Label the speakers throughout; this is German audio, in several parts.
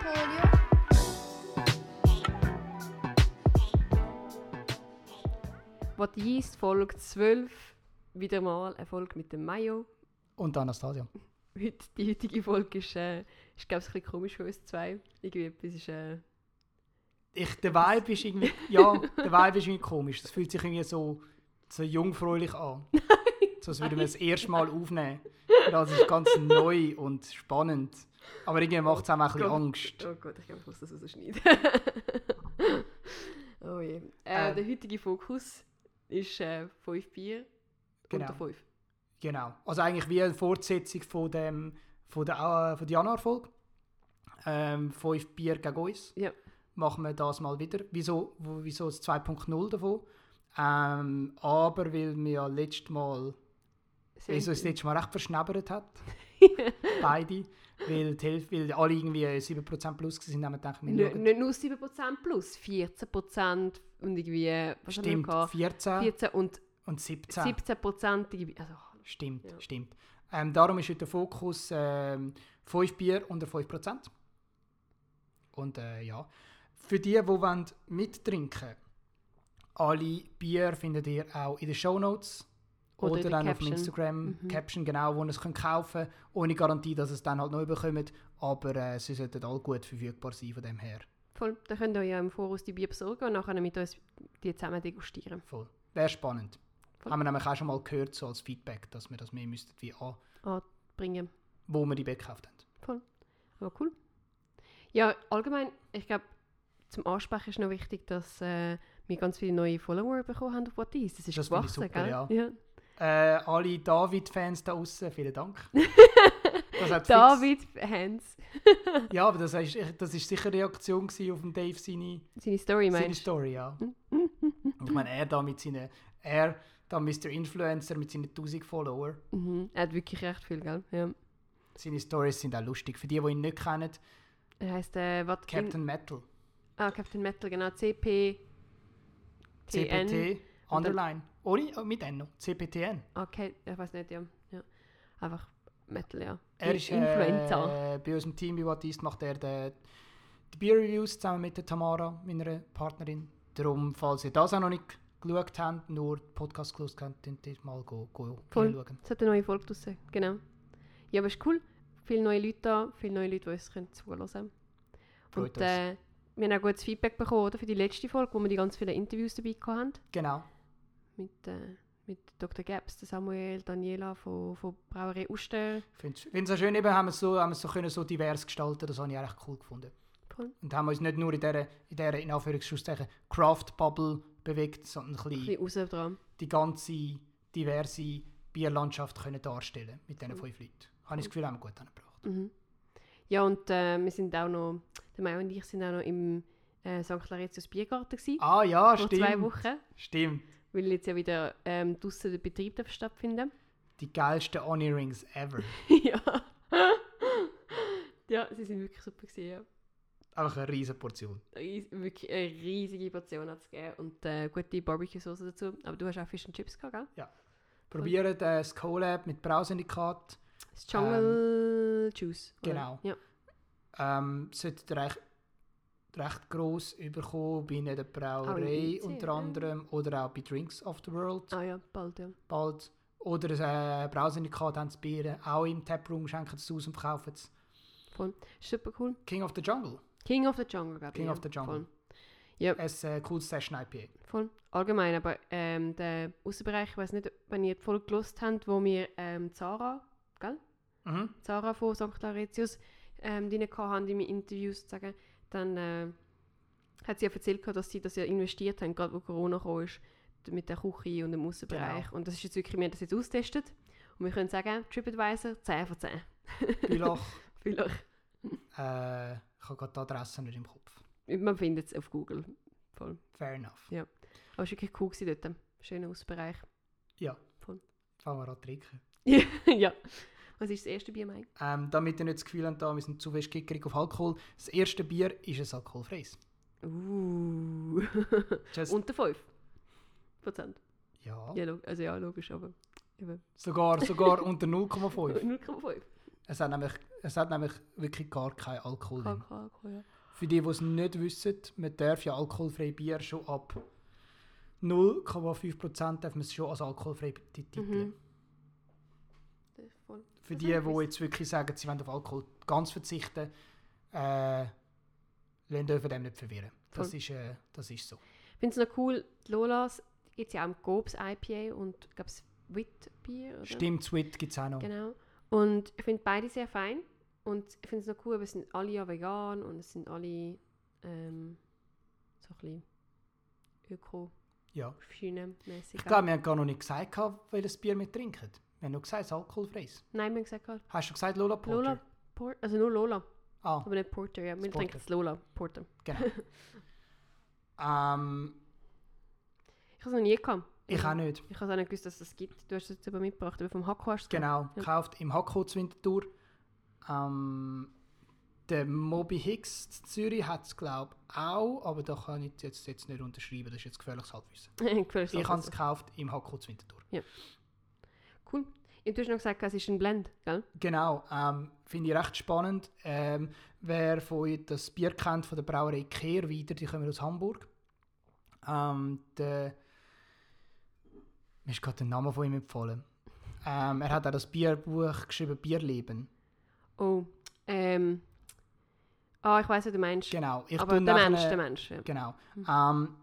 Speaker 1: Polio.
Speaker 2: What Yeast Folge 12. Wieder mal eine Folge mit dem Mayo.
Speaker 3: Und Anastasia.
Speaker 2: Heute, die heutige Folge ist, äh, ist glaube ich, ein bisschen komisch für uns zwei. Irgendwie etwas ist... Äh,
Speaker 3: Ich, der Vibe ist irgendwie, ja, der Vibe ist irgendwie komisch. Das fühlt sich irgendwie so, so jungfräulich an. so als würden wir das erste Mal aufnehmen. Das ist ganz neu und spannend. Aber irgendwie macht es auch ein bisschen. Angst.
Speaker 2: oh Gott, ich glaube, ich muss das rausschneiden. oh je. Äh,
Speaker 3: Ähm.
Speaker 2: Der heutige Fokus ist äh, 5 Bier
Speaker 3: Genau.
Speaker 2: unter 5.
Speaker 3: Genau. Also eigentlich wie eine Fortsetzung von, dem, von der, äh, von der Januarfolge. Ähm, fünf Bier gegen uns.
Speaker 2: Ja.
Speaker 3: Machen wir das mal wieder. Wieso, wieso das 2.0 davon? Ähm, aber weil wir ja letztes Mal weil es uns letztes Mal recht verschnäbert hat. Beide. Weil, die Hälfte, weil alle irgendwie 7% plus waren, haben wir gedacht, wir
Speaker 2: Nicht, nur 7% plus, 14% und irgendwie, was haben wir
Speaker 3: Stimmt,
Speaker 2: noch gehabt?
Speaker 3: 14
Speaker 2: 14 und
Speaker 3: und 17.
Speaker 2: 17% irgendwie, also
Speaker 3: Stimmt,
Speaker 2: Ja.
Speaker 3: stimmt. Ähm, darum ist heute der Fokus ähm, 5 Bier unter 5%. Und äh, ja, für die, die wollen mittrinken alle Bier findet ihr auch in den Shownotes
Speaker 2: Oder
Speaker 3: oder, dann auf
Speaker 2: Caption.
Speaker 3: dem Instagram
Speaker 2: Mhm.
Speaker 3: Caption, genau, wo ihr es könnt kaufen könnt, ohne Garantie, dass ihr es dann halt neu bekommt, aber äh, sie sollten alle gut verfügbar sein von dem her.
Speaker 2: voll. Dann könnt ihr ja im Voraus die Bier besorgen und nachher mit uns die zusammen degustieren.
Speaker 3: Voll. Wäre spannend.
Speaker 2: Voll.
Speaker 3: Haben wir nämlich auch schon mal gehört, so als Feedback, dass wir das mehr müssten, wie an,
Speaker 2: Bringen.
Speaker 3: wo wir die Bier gekauft haben.
Speaker 2: Aber cool. Ja, allgemein, ich glaube, zum Ansprechen ist noch wichtig, dass äh, wir ganz viele neue Follower bekommen haben auf What Is. Das ist
Speaker 3: Das
Speaker 2: gewachsen,
Speaker 3: super,
Speaker 2: gell?
Speaker 3: ja. Äh, alle David-Fans da außen, vielen Dank. Das hat fix-
Speaker 2: David Hans,
Speaker 3: Ja, aber das ist, das ist sicher eine Reaktion auf den Dave seine,
Speaker 2: seine Story
Speaker 3: seine
Speaker 2: meinst?
Speaker 3: Story, ja. ich meine, er da mit seinen, er da Mr. Influencer mit seinen 1000 Follower.
Speaker 2: Mhm. Er hat wirklich recht viel, gell? Ja.
Speaker 3: Seine Stories sind auch lustig. Für die, die ihn nicht kennen,
Speaker 2: Er heißt, äh, was?
Speaker 3: Captain Metal,
Speaker 2: Ah, Captain Metal, genau. CP.
Speaker 3: CPT, Underline. Ohne, oh, mit N noch, CPTN.
Speaker 2: Okay, ich weiß nicht, ja. ja. Einfach Metal, ja.
Speaker 3: Er ist
Speaker 2: Influencer.
Speaker 3: äh, bei unserem Team bei What East macht er die, die Beer Reviews zusammen mit der Tamara, meiner Partnerin. Darum, falls ihr das auch noch nicht geschaut habt, nur den Podcast geschaut habt, könnt ihr mal go, go
Speaker 2: Voll.
Speaker 3: schauen.
Speaker 2: Es hat eine neue Folge draussen, genau. Ja, aber ist cool. Viele neue Leute da, viele neue Leute, die uns können zuhören können. Und äh, wir haben auch gutes Feedback bekommen oder, für die letzte Folge, wo wir die ganz vielen Interviews dabei hatten.
Speaker 3: Genau.
Speaker 2: Mit, äh, mit Dr. Gaps, der Samuel, Daniela von, von Brauerei Uster.
Speaker 3: Ich finde es auch schön, eben, haben wir es so, haben wir es so, können so divers gestalten, das habe ich eigentlich cool gefunden.
Speaker 2: Voll.
Speaker 3: Und haben uns nicht nur in dieser, in dieser in Anführungszeichen, Craft-Bubble bewegt, sondern ein
Speaker 2: Ein
Speaker 3: bisschen
Speaker 2: bisschen raus dran.
Speaker 3: die ganze diverse Bierlandschaft können darstellen mit diesen fünf Leuten. Habe ich das Gefühl, haben wir gut angebracht.
Speaker 2: Mhm. Ja, und äh, wir sind auch noch, der Mario und ich sind auch noch im äh, St. Claretius Biergarten gewesen.
Speaker 3: Ah ja,
Speaker 2: vor
Speaker 3: stimmt.
Speaker 2: zwei Wochen.
Speaker 3: Stimmt.
Speaker 2: Weil jetzt ja wieder ähm, draussen der Betrieb darf stattfinden
Speaker 3: Die geilsten Honey Rings ever.
Speaker 2: ja. ja, sie sind wirklich super gewesen, ja.
Speaker 3: Einfach eine riesige Portion.
Speaker 2: Ries wirklich eine riesige Portion hat es gegeben und äh, gute Barbecue-Sauce dazu. Aber du hast auch Fish and Chips gehabt, gell?
Speaker 3: Probiert äh, das Collab mit Brausyndikat.
Speaker 2: Das Jungle Juice. oder?
Speaker 3: genau.
Speaker 2: Ja.
Speaker 3: Ähm, sollte recht, recht gross überkommen bei einer Brauerei
Speaker 2: IC,
Speaker 3: unter
Speaker 2: ja.
Speaker 3: anderem oder auch bei Drinks of the World
Speaker 2: Ah ja, bald, ja.
Speaker 3: bald. Oder ein äh, Brausyndikat haben sie Bier auch im Taproom, schenken sie es aus und verkaufen es.
Speaker 2: Voll. Super cool.
Speaker 3: King of the Jungle.
Speaker 2: King of the Jungle, glaube ich.
Speaker 3: King
Speaker 2: ja.
Speaker 3: of the Jungle.
Speaker 2: Voll. Ja,
Speaker 3: Ein äh, cooles Session IPA.
Speaker 2: voll. Allgemein, aber ähm, der Außenbereich, ich weiß nicht, wenn ihr die Folge gelost habt, wo wir ähm, Zara, gell?
Speaker 3: Mhm.
Speaker 2: Zara von St. Claretius ähm, drin haben in meinen Interviews sozusagen, dann äh, hat sie ja erzählt, dass sie das ja investiert haben, gerade wo Corona kam mit der Küche und dem Außenbereich.
Speaker 3: Genau.
Speaker 2: Und das ist jetzt wirklich, wir haben das jetzt austestet. Und wir können sagen, TripAdvisor 10 von 10.
Speaker 3: Bülach.
Speaker 2: Vielleicht.
Speaker 3: äh, ich habe gerade die Adresse nicht im Kopf.
Speaker 2: Man findet es auf Google. Voll.
Speaker 3: Fair enough.
Speaker 2: Aber es war wirklich cool dort. Schöner Außenbereich.
Speaker 3: Ja.
Speaker 2: Voll.
Speaker 3: Fangen wir an zu trinken.
Speaker 2: ja. Was ist das erste Bier, Mike?
Speaker 3: Ähm, damit ihr nicht das Gefühl habt, da, wir sind zu fest gickerig auf Alkohol. Das erste Bier ist ein alkoholfreies.
Speaker 2: Uh. Unter 5 Prozent.
Speaker 3: ja,
Speaker 2: Ja, also ja, logisch, aber eben
Speaker 3: sogar, sogar unter 0,5.
Speaker 2: 0,5.
Speaker 3: Es hat nämlich, es hat nämlich wirklich gar keinen Alkohol drin.
Speaker 2: Alkohol, Alkohol, ja.
Speaker 3: Für die, die es nicht wissen, man darf ja alkoholfreie Bier schon ab 0,5% darf man es schon als alkoholfrei betiteln.
Speaker 2: Mhm.
Speaker 3: Für die, die jetzt wirklich sagen, sie wollen auf Alkohol ganz verzichten, äh, lassen dürfen dem nicht verwirren. Das
Speaker 2: Voll.
Speaker 3: ist, äh, das ist so.
Speaker 2: Ich finde es noch cool, die Lolas gibt es ja auch im Gobs IPA und glaube es Witbier, oder?
Speaker 3: Stimmt, Sweet gibt es auch noch.
Speaker 2: Genau. Und ich finde beide sehr fein. Und ich finde es noch cool, weil es sind alle ja vegan und es sind alle ähm, so ein bisschen öko
Speaker 3: Ja.
Speaker 2: mäßig
Speaker 3: Ich glaube, wir haben gar noch nicht gesagt, welches Bier wir trinken. Wir haben nur gesagt, es ist alkoholfreies.
Speaker 2: Nein, wir haben gesagt, halt,
Speaker 3: Hast du gesagt Lola Porter?
Speaker 2: Lola Porter, also nur Lola,
Speaker 3: Ah,
Speaker 2: aber nicht Porter, ja. Wir trinken das Lola Porter.
Speaker 3: genau. ähm,
Speaker 2: Ich habe es noch nie gehabt.
Speaker 3: ich auch nicht.
Speaker 2: Ich habe auch nicht gewusst, dass es das gibt. Du hast es jetzt aber mitgebracht, aber vom Hakko hast du es
Speaker 3: Genau,
Speaker 2: Ja.
Speaker 3: gekauft im Hakko zu Winterthur. Ähm, der Moby Hicks in Zürich hat es, glaube ich, auch, aber da kann ich jetzt, jetzt nicht unterschreiben, das ist jetzt gefährliches Halbwissen.
Speaker 2: Gefällt
Speaker 3: Ich habe es gekauft im Hakko zu Winterthur.
Speaker 2: Cool. Du hast noch gesagt, es ist ein Blend, gell?
Speaker 3: Genau, ähm, finde ich recht spannend. Ähm, wer von euch das Bier kennt von der Brauerei Kehrwieder, die kommen aus Hamburg. Ähm, der, mir ist gerade der Name von ihm empfohlen. Ähm, er hat auch das Bierbuch geschrieben, Bierleben.
Speaker 2: Oh, ähm. Ah, ich weiß, was du meinst.
Speaker 3: Genau. Ich
Speaker 2: aber der
Speaker 3: nachher-
Speaker 2: Mensch, der Mensch, ja.
Speaker 3: Genau. Ähm,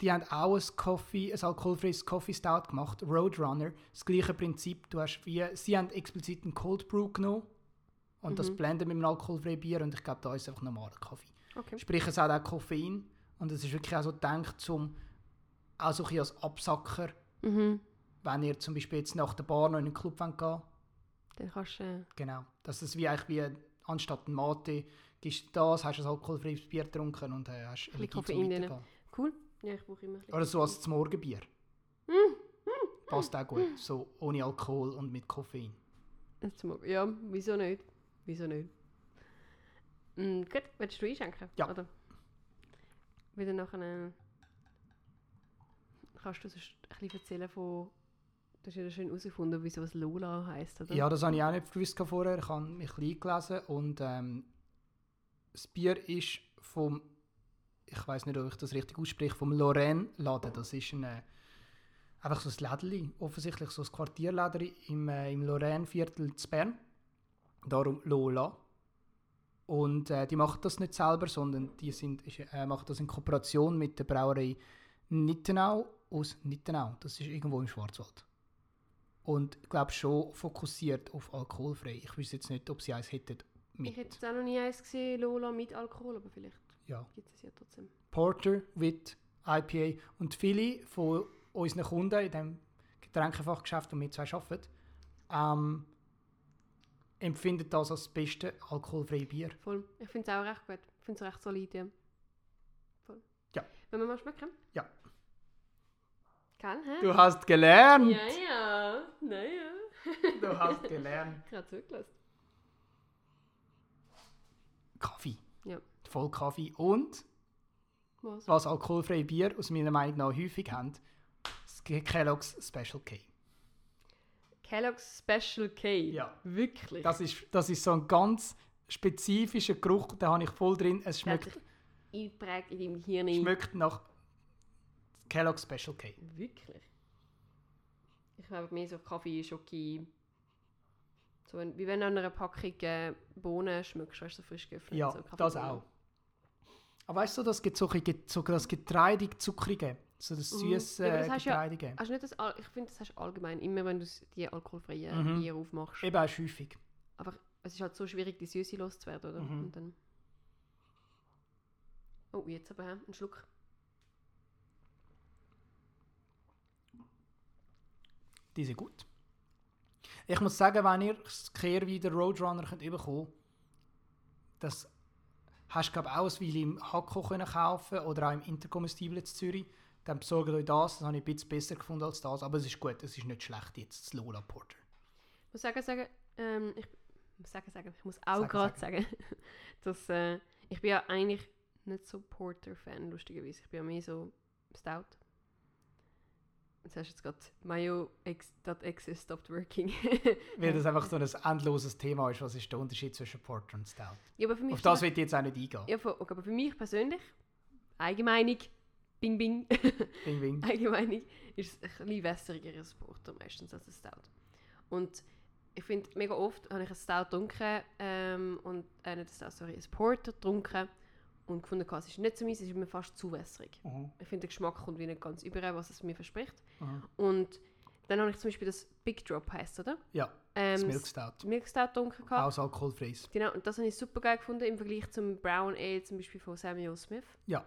Speaker 3: die haben auch ein, Coffee, ein alkoholfreies Coffee Stout gemacht, Roadrunner. Das gleiche Prinzip. Du hast wie, sie haben explizit einen Cold Brew genommen und das
Speaker 2: Mhm.
Speaker 3: blenden mit einem alkoholfreien Bier und ich glaube, da ist einfach normaler Kaffee.
Speaker 2: Okay.
Speaker 3: Sprich, es hat auch Koffein und es ist wirklich auch so gedacht, zum, auch so ein bisschen als Absacker,
Speaker 2: Mhm.
Speaker 3: wenn ihr zum Beispiel jetzt nach der Bar noch in einen Club wollt gehen
Speaker 2: Dann kannst du. Äh,
Speaker 3: Genau. Dass es wie eigentlich wie anstatt ein Mate gibst du das, hast ein alkoholfreies Bier getrunken und äh, hast Energie zum
Speaker 2: cool. Ja, ich brauche immer ein bisschen.
Speaker 3: Oder so als das Morgenbier. Passt auch gut. So ohne Alkohol und mit Koffein.
Speaker 2: Ja, wieso nicht? Wieso nicht? Mm, gut, willst du einschenken?
Speaker 3: Ja.
Speaker 2: Oder? Wieder nachher. Kannst du sonst ein bisschen erzählen von. Du hast ja schön herausgefunden, wieso es Lola heisst, oder?
Speaker 3: Ja, das habe ich auch nicht gewusst vorher. Ich habe mich ein bisschen eingelesen und ähm, das Bier ist vom, ich weiß nicht, ob ich das richtig ausspreche, vom Lorraine Laden. Das ist ein, äh, einfach so ein Lädeli, offensichtlich so ein Quartierlädeli im, äh, im Lorraine Viertel zu Bern. Darum Lola. Und äh, die machen das nicht selber, sondern die sind, äh, machen das in Kooperation mit der Brauerei Nittenau aus Nittenau. Das ist irgendwo im Schwarzwald. Und ich glaube schon fokussiert auf alkoholfrei. Ich weiß jetzt nicht, ob sie eins hätten mit.
Speaker 2: Ich hätte auch noch nie eins gesehen, Lola mit Alkohol, aber vielleicht
Speaker 3: Ja.
Speaker 2: gibt es ja trotzdem.
Speaker 3: Porter, Wit, IPA. Und viele von unseren Kunden in dem Getränkefachgeschäft, wo wir zwei arbeiten, ähm, empfinden das als das beste alkoholfreie Bier.
Speaker 2: Voll. Ich finde es auch recht gut. Ich finde es recht solid, ja. Voll.
Speaker 3: Ja.
Speaker 2: Wenn wir mal schmecken?
Speaker 3: Ja.
Speaker 2: Gell, hä?
Speaker 3: Du hast gelernt!
Speaker 2: Ja, ja. Naja.
Speaker 3: Du hast gelernt.
Speaker 2: Ich habe zugelassen.
Speaker 3: Kaffee.
Speaker 2: Ja.
Speaker 3: Voll Kaffee. Und
Speaker 2: Was?
Speaker 3: was alkoholfreie Bier aus meiner Meinung nach häufig haben, das Kellogg's Special K.
Speaker 2: Kellogg's Special K.
Speaker 3: Ja.
Speaker 2: Wirklich.
Speaker 3: Das ist, das ist so ein ganz spezifischer Geruch, den habe ich voll drin. Es schmeckt,
Speaker 2: sich eingeprägt in deinem Hirn.
Speaker 3: schmeckt nach Kellogg's Special K.
Speaker 2: Wirklich? Ich habe mehr so Kaffee, Schoki. So wie wenn du an einer Packung äh, Bohnen schmeckst, weißt du, so frisch geöffnet.
Speaker 3: Ja,
Speaker 2: so
Speaker 3: das auch. Aber weißt du, das gibt so, so das getreidig zuckrige, so das
Speaker 2: Mhm.
Speaker 3: süße
Speaker 2: Ja, das hast ja-
Speaker 3: getreidige.
Speaker 2: Hast nicht das, ich finde, das hast du allgemein, immer wenn du die alkoholfreien
Speaker 3: Mhm.
Speaker 2: Bier aufmachst.
Speaker 3: Eben auch häufig.
Speaker 2: Aber es ist halt so schwierig, die Süße loszuwerden, oder?
Speaker 3: Mhm.
Speaker 2: Und dann... Oh, jetzt aber, ein Schluck.
Speaker 3: Die sind gut. Ich muss sagen, wenn ihr das Kehrwieder Roadrunner könnt bekommen könnt, das hast du glaube auch ein Weile im Hakko können kaufen oder auch im Intercomestible in Zürich. Dann besorgt euch das, das habe ich ein bisschen besser gefunden als das, aber es ist gut, es ist nicht schlecht jetzt, das Lola Porter.
Speaker 2: Ich muss sagen, sagen, ähm, ich muss sagen, sagen, ich muss auch
Speaker 3: Sagen,
Speaker 2: gerade sagen, dass äh, ich bin ja eigentlich nicht so Porter-Fan, lustigerweise. Ich bin ja mehr so Stout. Jetzt hast du jetzt gerade mayo.exe stopped working.
Speaker 3: Weil das einfach so ein endloses Thema ist. Was ist der Unterschied zwischen Porter und Stout?
Speaker 2: ja, aber für mich
Speaker 3: Auf das wird jetzt auch nicht eingehen.
Speaker 2: ja, für, okay, aber für mich persönlich, Allgemeinung, Bing Bing,
Speaker 3: Bing, bing.
Speaker 2: Allgemeinung, ist es ein bisschen wässrigeres Porter meistens als ein Stout. Und ich finde, mega oft habe ich ein Stout getrunken ähm, und äh, nicht ein Stout, sorry, ein Porter getrunken und gefunden, es ist nicht so meins, es ist mir fast zu wässrig.
Speaker 3: Mhm.
Speaker 2: Ich finde, der Geschmack kommt wie nicht ganz über, was es mir verspricht.
Speaker 3: Mhm.
Speaker 2: Und dann habe ich zum Beispiel das Big Drop heisst, oder?
Speaker 3: Ja,
Speaker 2: Ähm,
Speaker 3: das Milk Stout.
Speaker 2: Milk Stout getrunken. gehabt.
Speaker 3: Aus alkoholfreies.
Speaker 2: Genau, und das habe ich super geil gefunden im Vergleich zum Brown Ale zum Beispiel von Samuel Smith.
Speaker 3: Ja.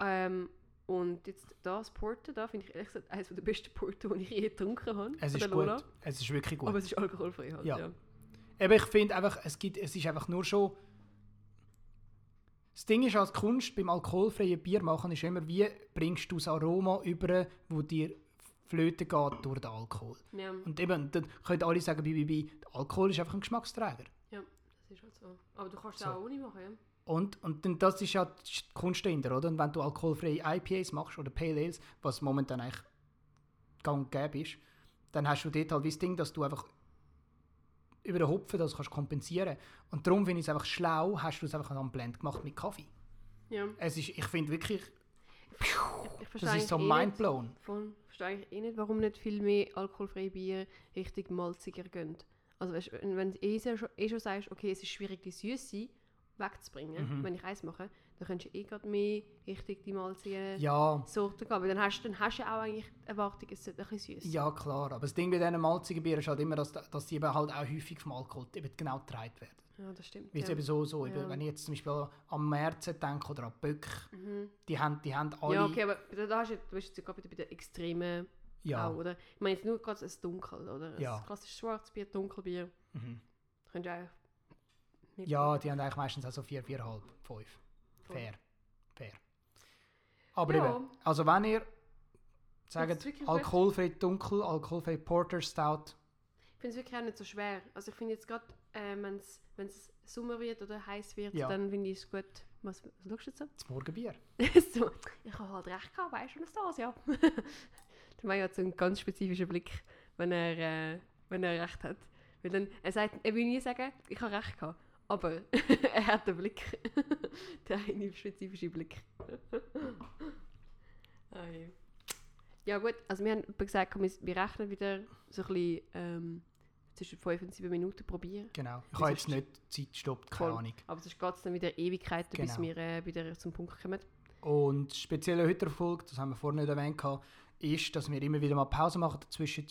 Speaker 2: Ähm, und jetzt das Porter, da finde ich ehrlich gesagt eines der besten Porter, die ich je getrunken habe.
Speaker 3: Es ist
Speaker 2: Lola.
Speaker 3: gut. Es ist wirklich gut.
Speaker 2: Aber es ist alkoholfrei halt,
Speaker 3: Ja.
Speaker 2: ja.
Speaker 3: Eben, ich finde einfach, es, gibt, es ist einfach nur schon. Das Ding ist als Kunst beim alkoholfreien Bier machen, ist immer, wie bringst du das Aroma über, wo dir flöten geht durch den Alkohol.
Speaker 2: Ja,
Speaker 3: Und eben, dann können alle sagen, bei, bei, Alkohol ist einfach ein Geschmacksträger.
Speaker 2: das ist halt so. Aber du kannst es
Speaker 3: So.
Speaker 2: auch ohne machen, ja.
Speaker 3: Und, und dann, das ist ja die Kunst dahinter, oder? Und wenn du alkoholfreie IPAs machst oder Pale Ales, was momentan eigentlich gang und gäbe ist, dann hast du dort halt wie das Ding, dass du einfach über den Hopfen das kannst kompensieren. Und darum finde ich es einfach schlau, hast du es einfach am Blend gemacht mit Kaffee.
Speaker 2: ja.
Speaker 3: Es ist, ich finde wirklich,
Speaker 2: Ich, ich
Speaker 3: das ist so
Speaker 2: eh
Speaker 3: mindblown.
Speaker 2: Voll, verstehe eigentlich eh nicht, warum nicht viel mehr alkoholfreie Bier richtig malziger gehen. Also weißt, wenn, du eh, eh schon sagst, okay, es ist schwierig, die Süße wegzubringen,
Speaker 3: Mhm.
Speaker 2: wenn ich Eis mache, dann kannst du eh gerade mehr richtig die malzigen
Speaker 3: Ja,
Speaker 2: Sorten gehen. Weil dann hast, dann hast du ja auch eigentlich die Erwartung, es sollte ein bisschen süß.
Speaker 3: ja klar. Aber das Ding bei diesen malzigen Bieren ist halt immer, dass, dass die eben halt auch häufig vom Alkohol eben genau getragen werden.
Speaker 2: Ja, das stimmt.
Speaker 3: Weil
Speaker 2: ja.
Speaker 3: eben so, so
Speaker 2: Ja.
Speaker 3: wenn ich jetzt zum Beispiel an Märzen denke oder an Böck,
Speaker 2: Mhm.
Speaker 3: die haben, die haben alle...
Speaker 2: Ja, okay, aber da hast du, du bist jetzt gerade bei den Extremen
Speaker 3: Ja.
Speaker 2: auch, oder? Ich meine jetzt nur gerade ein Dunkel, oder?
Speaker 3: Ja.
Speaker 2: Ein klassisches Schwarzbier, Dunkelbier.
Speaker 3: Mhm.
Speaker 2: Könnt ihr auch
Speaker 3: Ja, die haben eigentlich meistens auch so 4, 4,5, 5. Fair. Fair. Aber
Speaker 2: Ja.
Speaker 3: eben, also wenn ihr sagt, alkoholfrei dunkel, alkoholfrei Porter, Stout,
Speaker 2: Ich finde es wirklich auch nicht so schwer. Also ich finde jetzt gerade, äh, wenn es Sommer wird oder heiß wird,
Speaker 3: Ja.
Speaker 2: dann finde ich es gut. Was, was schaust du jetzt so?
Speaker 3: das Morgenbier.
Speaker 2: so? Ich habe halt recht gehabt, weißt du, das ja. Der Mario hat so einen ganz spezifischen Blick, wenn er, äh, wenn er recht hat. Weil dann, er, sagt, er will nie sagen, ich habe recht gehabt. Aber er hat den Blick. der eine spezifische Blick. ah, ja. gut, also wir haben gesagt, komm, wir rechnen wieder so ein bisschen ähm, zwischen 5 und 7 Minuten probieren.
Speaker 3: Genau. Ich habe jetzt nicht Zeit gestoppt, keine
Speaker 2: Voll.
Speaker 3: Ahnung.
Speaker 2: Aber sonst geht es dann wieder Ewigkeiten, bis
Speaker 3: Genau.
Speaker 2: wir äh, wieder zum Punkt kommen.
Speaker 3: Und das spezielle heute Erfolg, das haben wir vorhin nicht erwähnt, ist, dass wir immer wieder mal Pause machen dazwischen.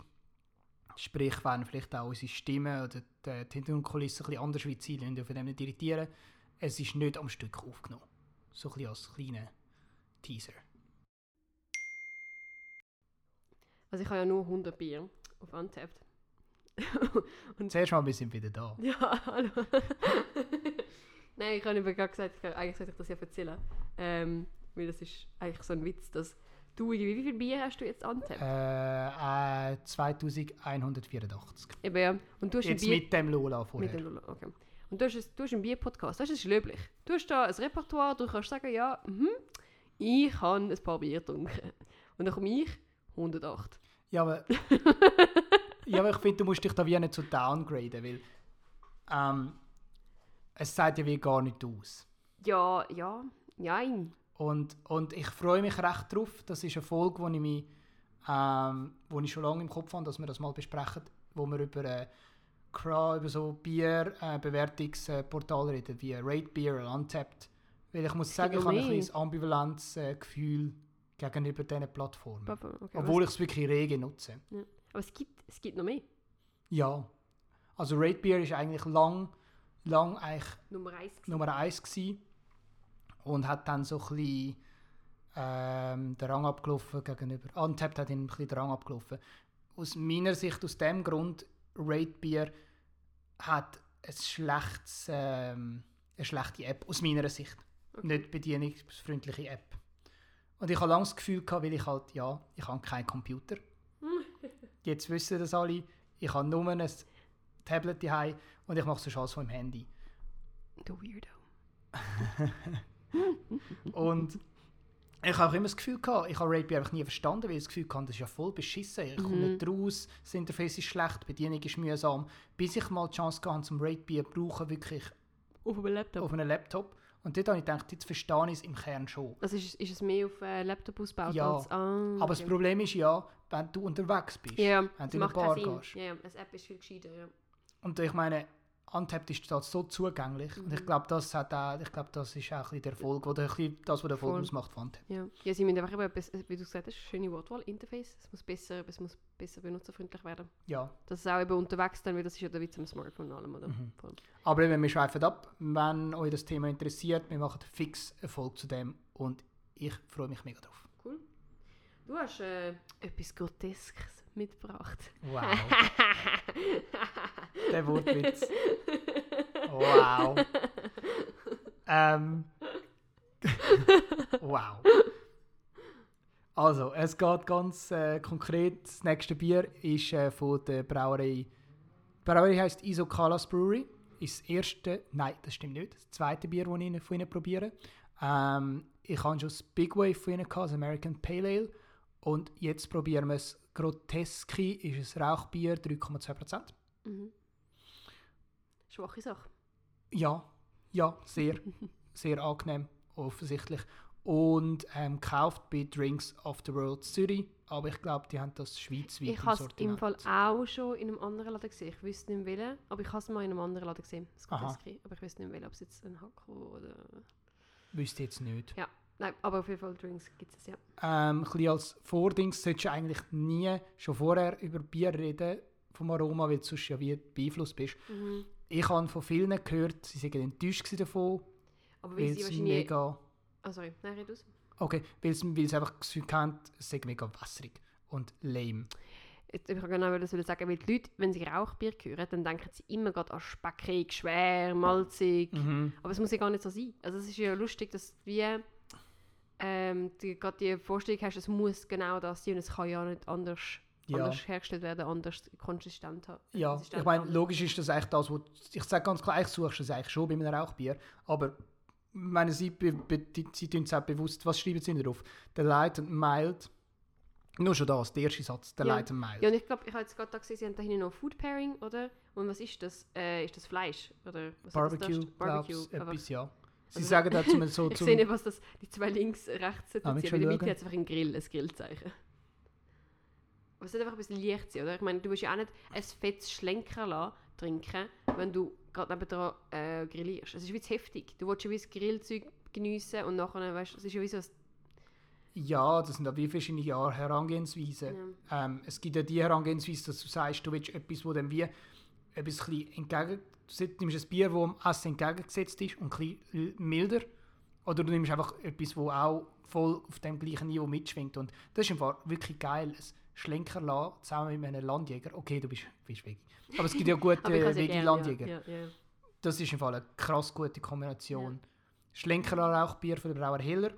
Speaker 3: Sprich, wenn vielleicht auch unsere Stimme oder die, die Hintergrundkulisse ein bisschen anders wie Ziel und von dem nicht irritieren. Es ist nicht am Stück aufgenommen. So ein bisschen als kleiner Teaser.
Speaker 2: Also ich habe ja nur 100 Bier auf Untapped.
Speaker 3: Zuerst mal, wir sind wieder da.
Speaker 2: ja, hallo. Nein, ich habe eben gerade gesagt, ich eigentlich sollte ich das ja erzählen. Ähm, weil das ist eigentlich so ein Witz, dass du, wie viel Bier hast du jetzt Untapped?
Speaker 3: Äh, äh, 2184.
Speaker 2: Eben ja. Und du hast
Speaker 3: Jetzt
Speaker 2: ein Bier...
Speaker 3: mit dem Lola vorher.
Speaker 2: Mit dem Lula, okay. Und du hast, du hast einen Bierpodcast, das ist löblich. Du hast da ein Repertoire, du kannst sagen, ja, mhm, ich habe ein paar Bier getrunken. Und dann komme ich, 108.
Speaker 3: Ja, aber, ja, aber ich finde, du musst dich da wie nicht so downgraden, weil ähm, es sagt ja wie gar nicht aus.
Speaker 2: Ja, ja, nein.
Speaker 3: Und, und ich freue mich recht drauf. Das ist eine Folge, wo ich, mich, ähm, wo ich schon lange im Kopf habe, dass wir das mal besprechen, wo wir über, äh, Cra- über so Bier-Bewertungsportale reden, wie Rate Beer oder Untapped. Weil ich muss sagen, ich habe ein bisschen ambivalentes äh, Gefühl gegenüber diesen Plattformen.
Speaker 2: Okay,
Speaker 3: Obwohl ich es wirklich rege nutze.
Speaker 2: es, aber es, gibt, es gibt noch mehr.
Speaker 3: Ja. Also Rate Beer ist eigentlich lang, lang eigentlich
Speaker 2: Nummer 1.
Speaker 3: Nummer 1 gsi und hat dann so ein bisschen ähm, den Rang abgelaufen gegenüber. Untapped hat ihn ein bisschen den Rang abgelaufen. Aus meiner Sicht, aus dem Grund, Rate Beer hat ein schlechtes, ähm, eine schlechte App, aus meiner Sicht. Nicht bedienungsfreundliche App. Und ich habe lange das Gefühl gehabt, weil ich halt, ja, ich habe keinen Computer. Jetzt wissen das alle. Ich habe nur ein Tablet daheim und ich mache alles von dem Handy.
Speaker 2: Du Weirdo.
Speaker 3: Und Ich habe auch immer das Gefühl gehabt, ich habe Beer einfach nie verstanden, weil ich das Gefühl hatte, das ist ja voll beschissen. Ich komme
Speaker 2: Mhm.
Speaker 3: nicht raus, das Interface ist schlecht, die Bedienung ist mühsam. Bis ich mal die Chance hatte, zum zu brauchen, wirklich
Speaker 2: Auf einem Laptop.
Speaker 3: auf einem Laptop. Und dort habe ich gedacht, jetzt verstehe ich es im Kern schon.
Speaker 2: Also ist, ist es mehr auf äh, Laptop ausgebaut
Speaker 3: Ja,
Speaker 2: als... Ah,
Speaker 3: Aber das
Speaker 2: okay.
Speaker 3: Problem ist ja, wenn du unterwegs bist,
Speaker 2: Ja,
Speaker 3: wenn
Speaker 2: das
Speaker 3: du in eine Bar gehst.
Speaker 2: Ja, ja, eine App ist viel gescheiter, ja.
Speaker 3: Und ich meine, Untapped ist da so zugänglich. Und ich
Speaker 2: Mhm.
Speaker 3: glaube, das, hat auch, ich glaube, das ist auch ein der Erfolg, oder ein das, was der Erfolg
Speaker 2: Voll.
Speaker 3: ausmacht von Untapped.
Speaker 2: Ja, ja sie müssen einfach eben, etwas- wie du gesagt hast, schöne Wortwahl, Interface, es muss besser, es muss besser benutzerfreundlich werden.
Speaker 3: Ja.
Speaker 2: Das ist auch eben unterwegs dann, weil das ist ja der Witz am Smartphone und allem, oder?
Speaker 3: Mhm. Aber eben, wir schweifen ab. Wenn euch das Thema interessiert, wir machen fix Erfolg zu dem und ich freue mich mega drauf.
Speaker 2: Cool. Du hast äh, etwas Groteskes mitgebracht.
Speaker 3: Wow. der Wortwitz. Wow. Ähm. wow. Also, es geht ganz äh, konkret. Das nächste Bier ist äh, von der Brauerei. Die Brauerei heisst Isocalas Brewery. Ist das erste, nein, das stimmt nicht. Das zweite Bier, das ich von ihnen probiere. Ähm, ich habe schon das Big Wave von ihnen gehabt, das American Pale Ale. Und jetzt probieren wir es. Groteski ist ein Rauchbier, 3,2%.
Speaker 2: Mhm. Schwache Sache.
Speaker 3: Ja, ja, sehr, sehr angenehm, offensichtlich. Und ähm, gekauft bei Drinks of the World Zürich, aber ich glaube, die haben das schweizweit
Speaker 2: Ich habe es im. Fall auch schon in einem anderen Laden gesehen. Ich wüsste nicht welchen, aber ich habe es mal in einem anderen Laden gesehen. Das
Speaker 3: Aha.
Speaker 2: Aber ich wüsste nicht welchen, ob es jetzt ein Hakko oder...
Speaker 3: Wüsste jetzt nicht.
Speaker 2: Nein, aber auf jeden Fall Drinks gibt es, ja.
Speaker 3: Ähm, ein bisschen als Vordings solltest du eigentlich nie schon vorher über Bier reden vom Aroma, weil du sonst ja wie beeinflusst bist.
Speaker 2: Mhm.
Speaker 3: Ich habe von vielen gehört, sie waren enttäuscht davon,
Speaker 2: Aber weil sie wahrscheinlich...
Speaker 3: mega...
Speaker 2: Ah, sorry. Nein, red aus.
Speaker 3: Okay, weil sie, weil sie einfach Gefühl haben, es sei mega wässrig und lame.
Speaker 2: Jetzt, ich kann genau das sagen, weil die Leute, wenn sie Rauchbier hören, dann denken sie immer gerade an speckig, schwer, malzig.
Speaker 3: Mhm.
Speaker 2: Aber es muss ja gar nicht so sein. Also es ist ja lustig, dass wie ähm, gerade die Vorstellung hast, es muss genau das sein und es kann ja nicht anders,
Speaker 3: Ja.
Speaker 2: anders hergestellt werden, anders konsistent haben.
Speaker 3: Ja,
Speaker 2: konsistent
Speaker 3: ich meine, logisch ist das eigentlich das, was ich sage ganz klar, ich suche es eigentlich schon bei einem Rauchbier, aber meine, sie, be, die- sie tun es auch bewusst, was schreiben sie denn drauf? Der Light and Mild, nur schon das, der erste Satz, der
Speaker 2: Ja.
Speaker 3: Light and Mild.
Speaker 2: Ja, und ich glaube, ich habe jetzt gerade gesehen, sie haben da hinten noch Food Pairing, oder? Und was ist das? Äh, ist das Fleisch? Oder was hat das
Speaker 3: Barbecue?
Speaker 2: Barbecue.
Speaker 3: etwas, ja. Sie
Speaker 2: Also-
Speaker 3: sagen dazu mal so
Speaker 2: Ich sehe nicht, was das, die zwei links, rechts sind.
Speaker 3: Ah,
Speaker 2: in
Speaker 3: willst
Speaker 2: der
Speaker 3: du
Speaker 2: Mitte hat einfach ein Grill, ein Grillzeichen. Es sollte einfach ein bisschen leicht sein, oder? Ich meine, du willst ja auch nicht ein fettes Schlenkerla trinken, wenn du gerade nebenan äh, grillierst. Es ist wie zu heftig. Du willst ja wie das Grillzeug geniessen und nachher, weißt du, es ist ja wie so ein...
Speaker 3: Ja, das sind auch wie verschiedene Herangehensweisen.
Speaker 2: Ja.
Speaker 3: Ähm, es gibt ja die Herangehensweise, dass du sagst, du willst etwas, wo dann wie etwas ein entgegen... Du nimmst ein Bier, das dem Essen entgegengesetzt ist und ein milder. Oder du nimmst einfach etwas, das auch voll auf dem gleichen Niveau mitschwingt. Und das ist einfach wirklich geil. Ein Schlenkerla zusammen mit einem Landjäger. Okay, du bist, bist Veggie. Aber es gibt ja gute
Speaker 2: ja gern,
Speaker 3: Veggie-Landjäger.
Speaker 2: Ja, ja, ja.
Speaker 3: Das ist im Fall eine krass gute Kombination. Schlenkerla Rauchbier von der Brauer Hiller.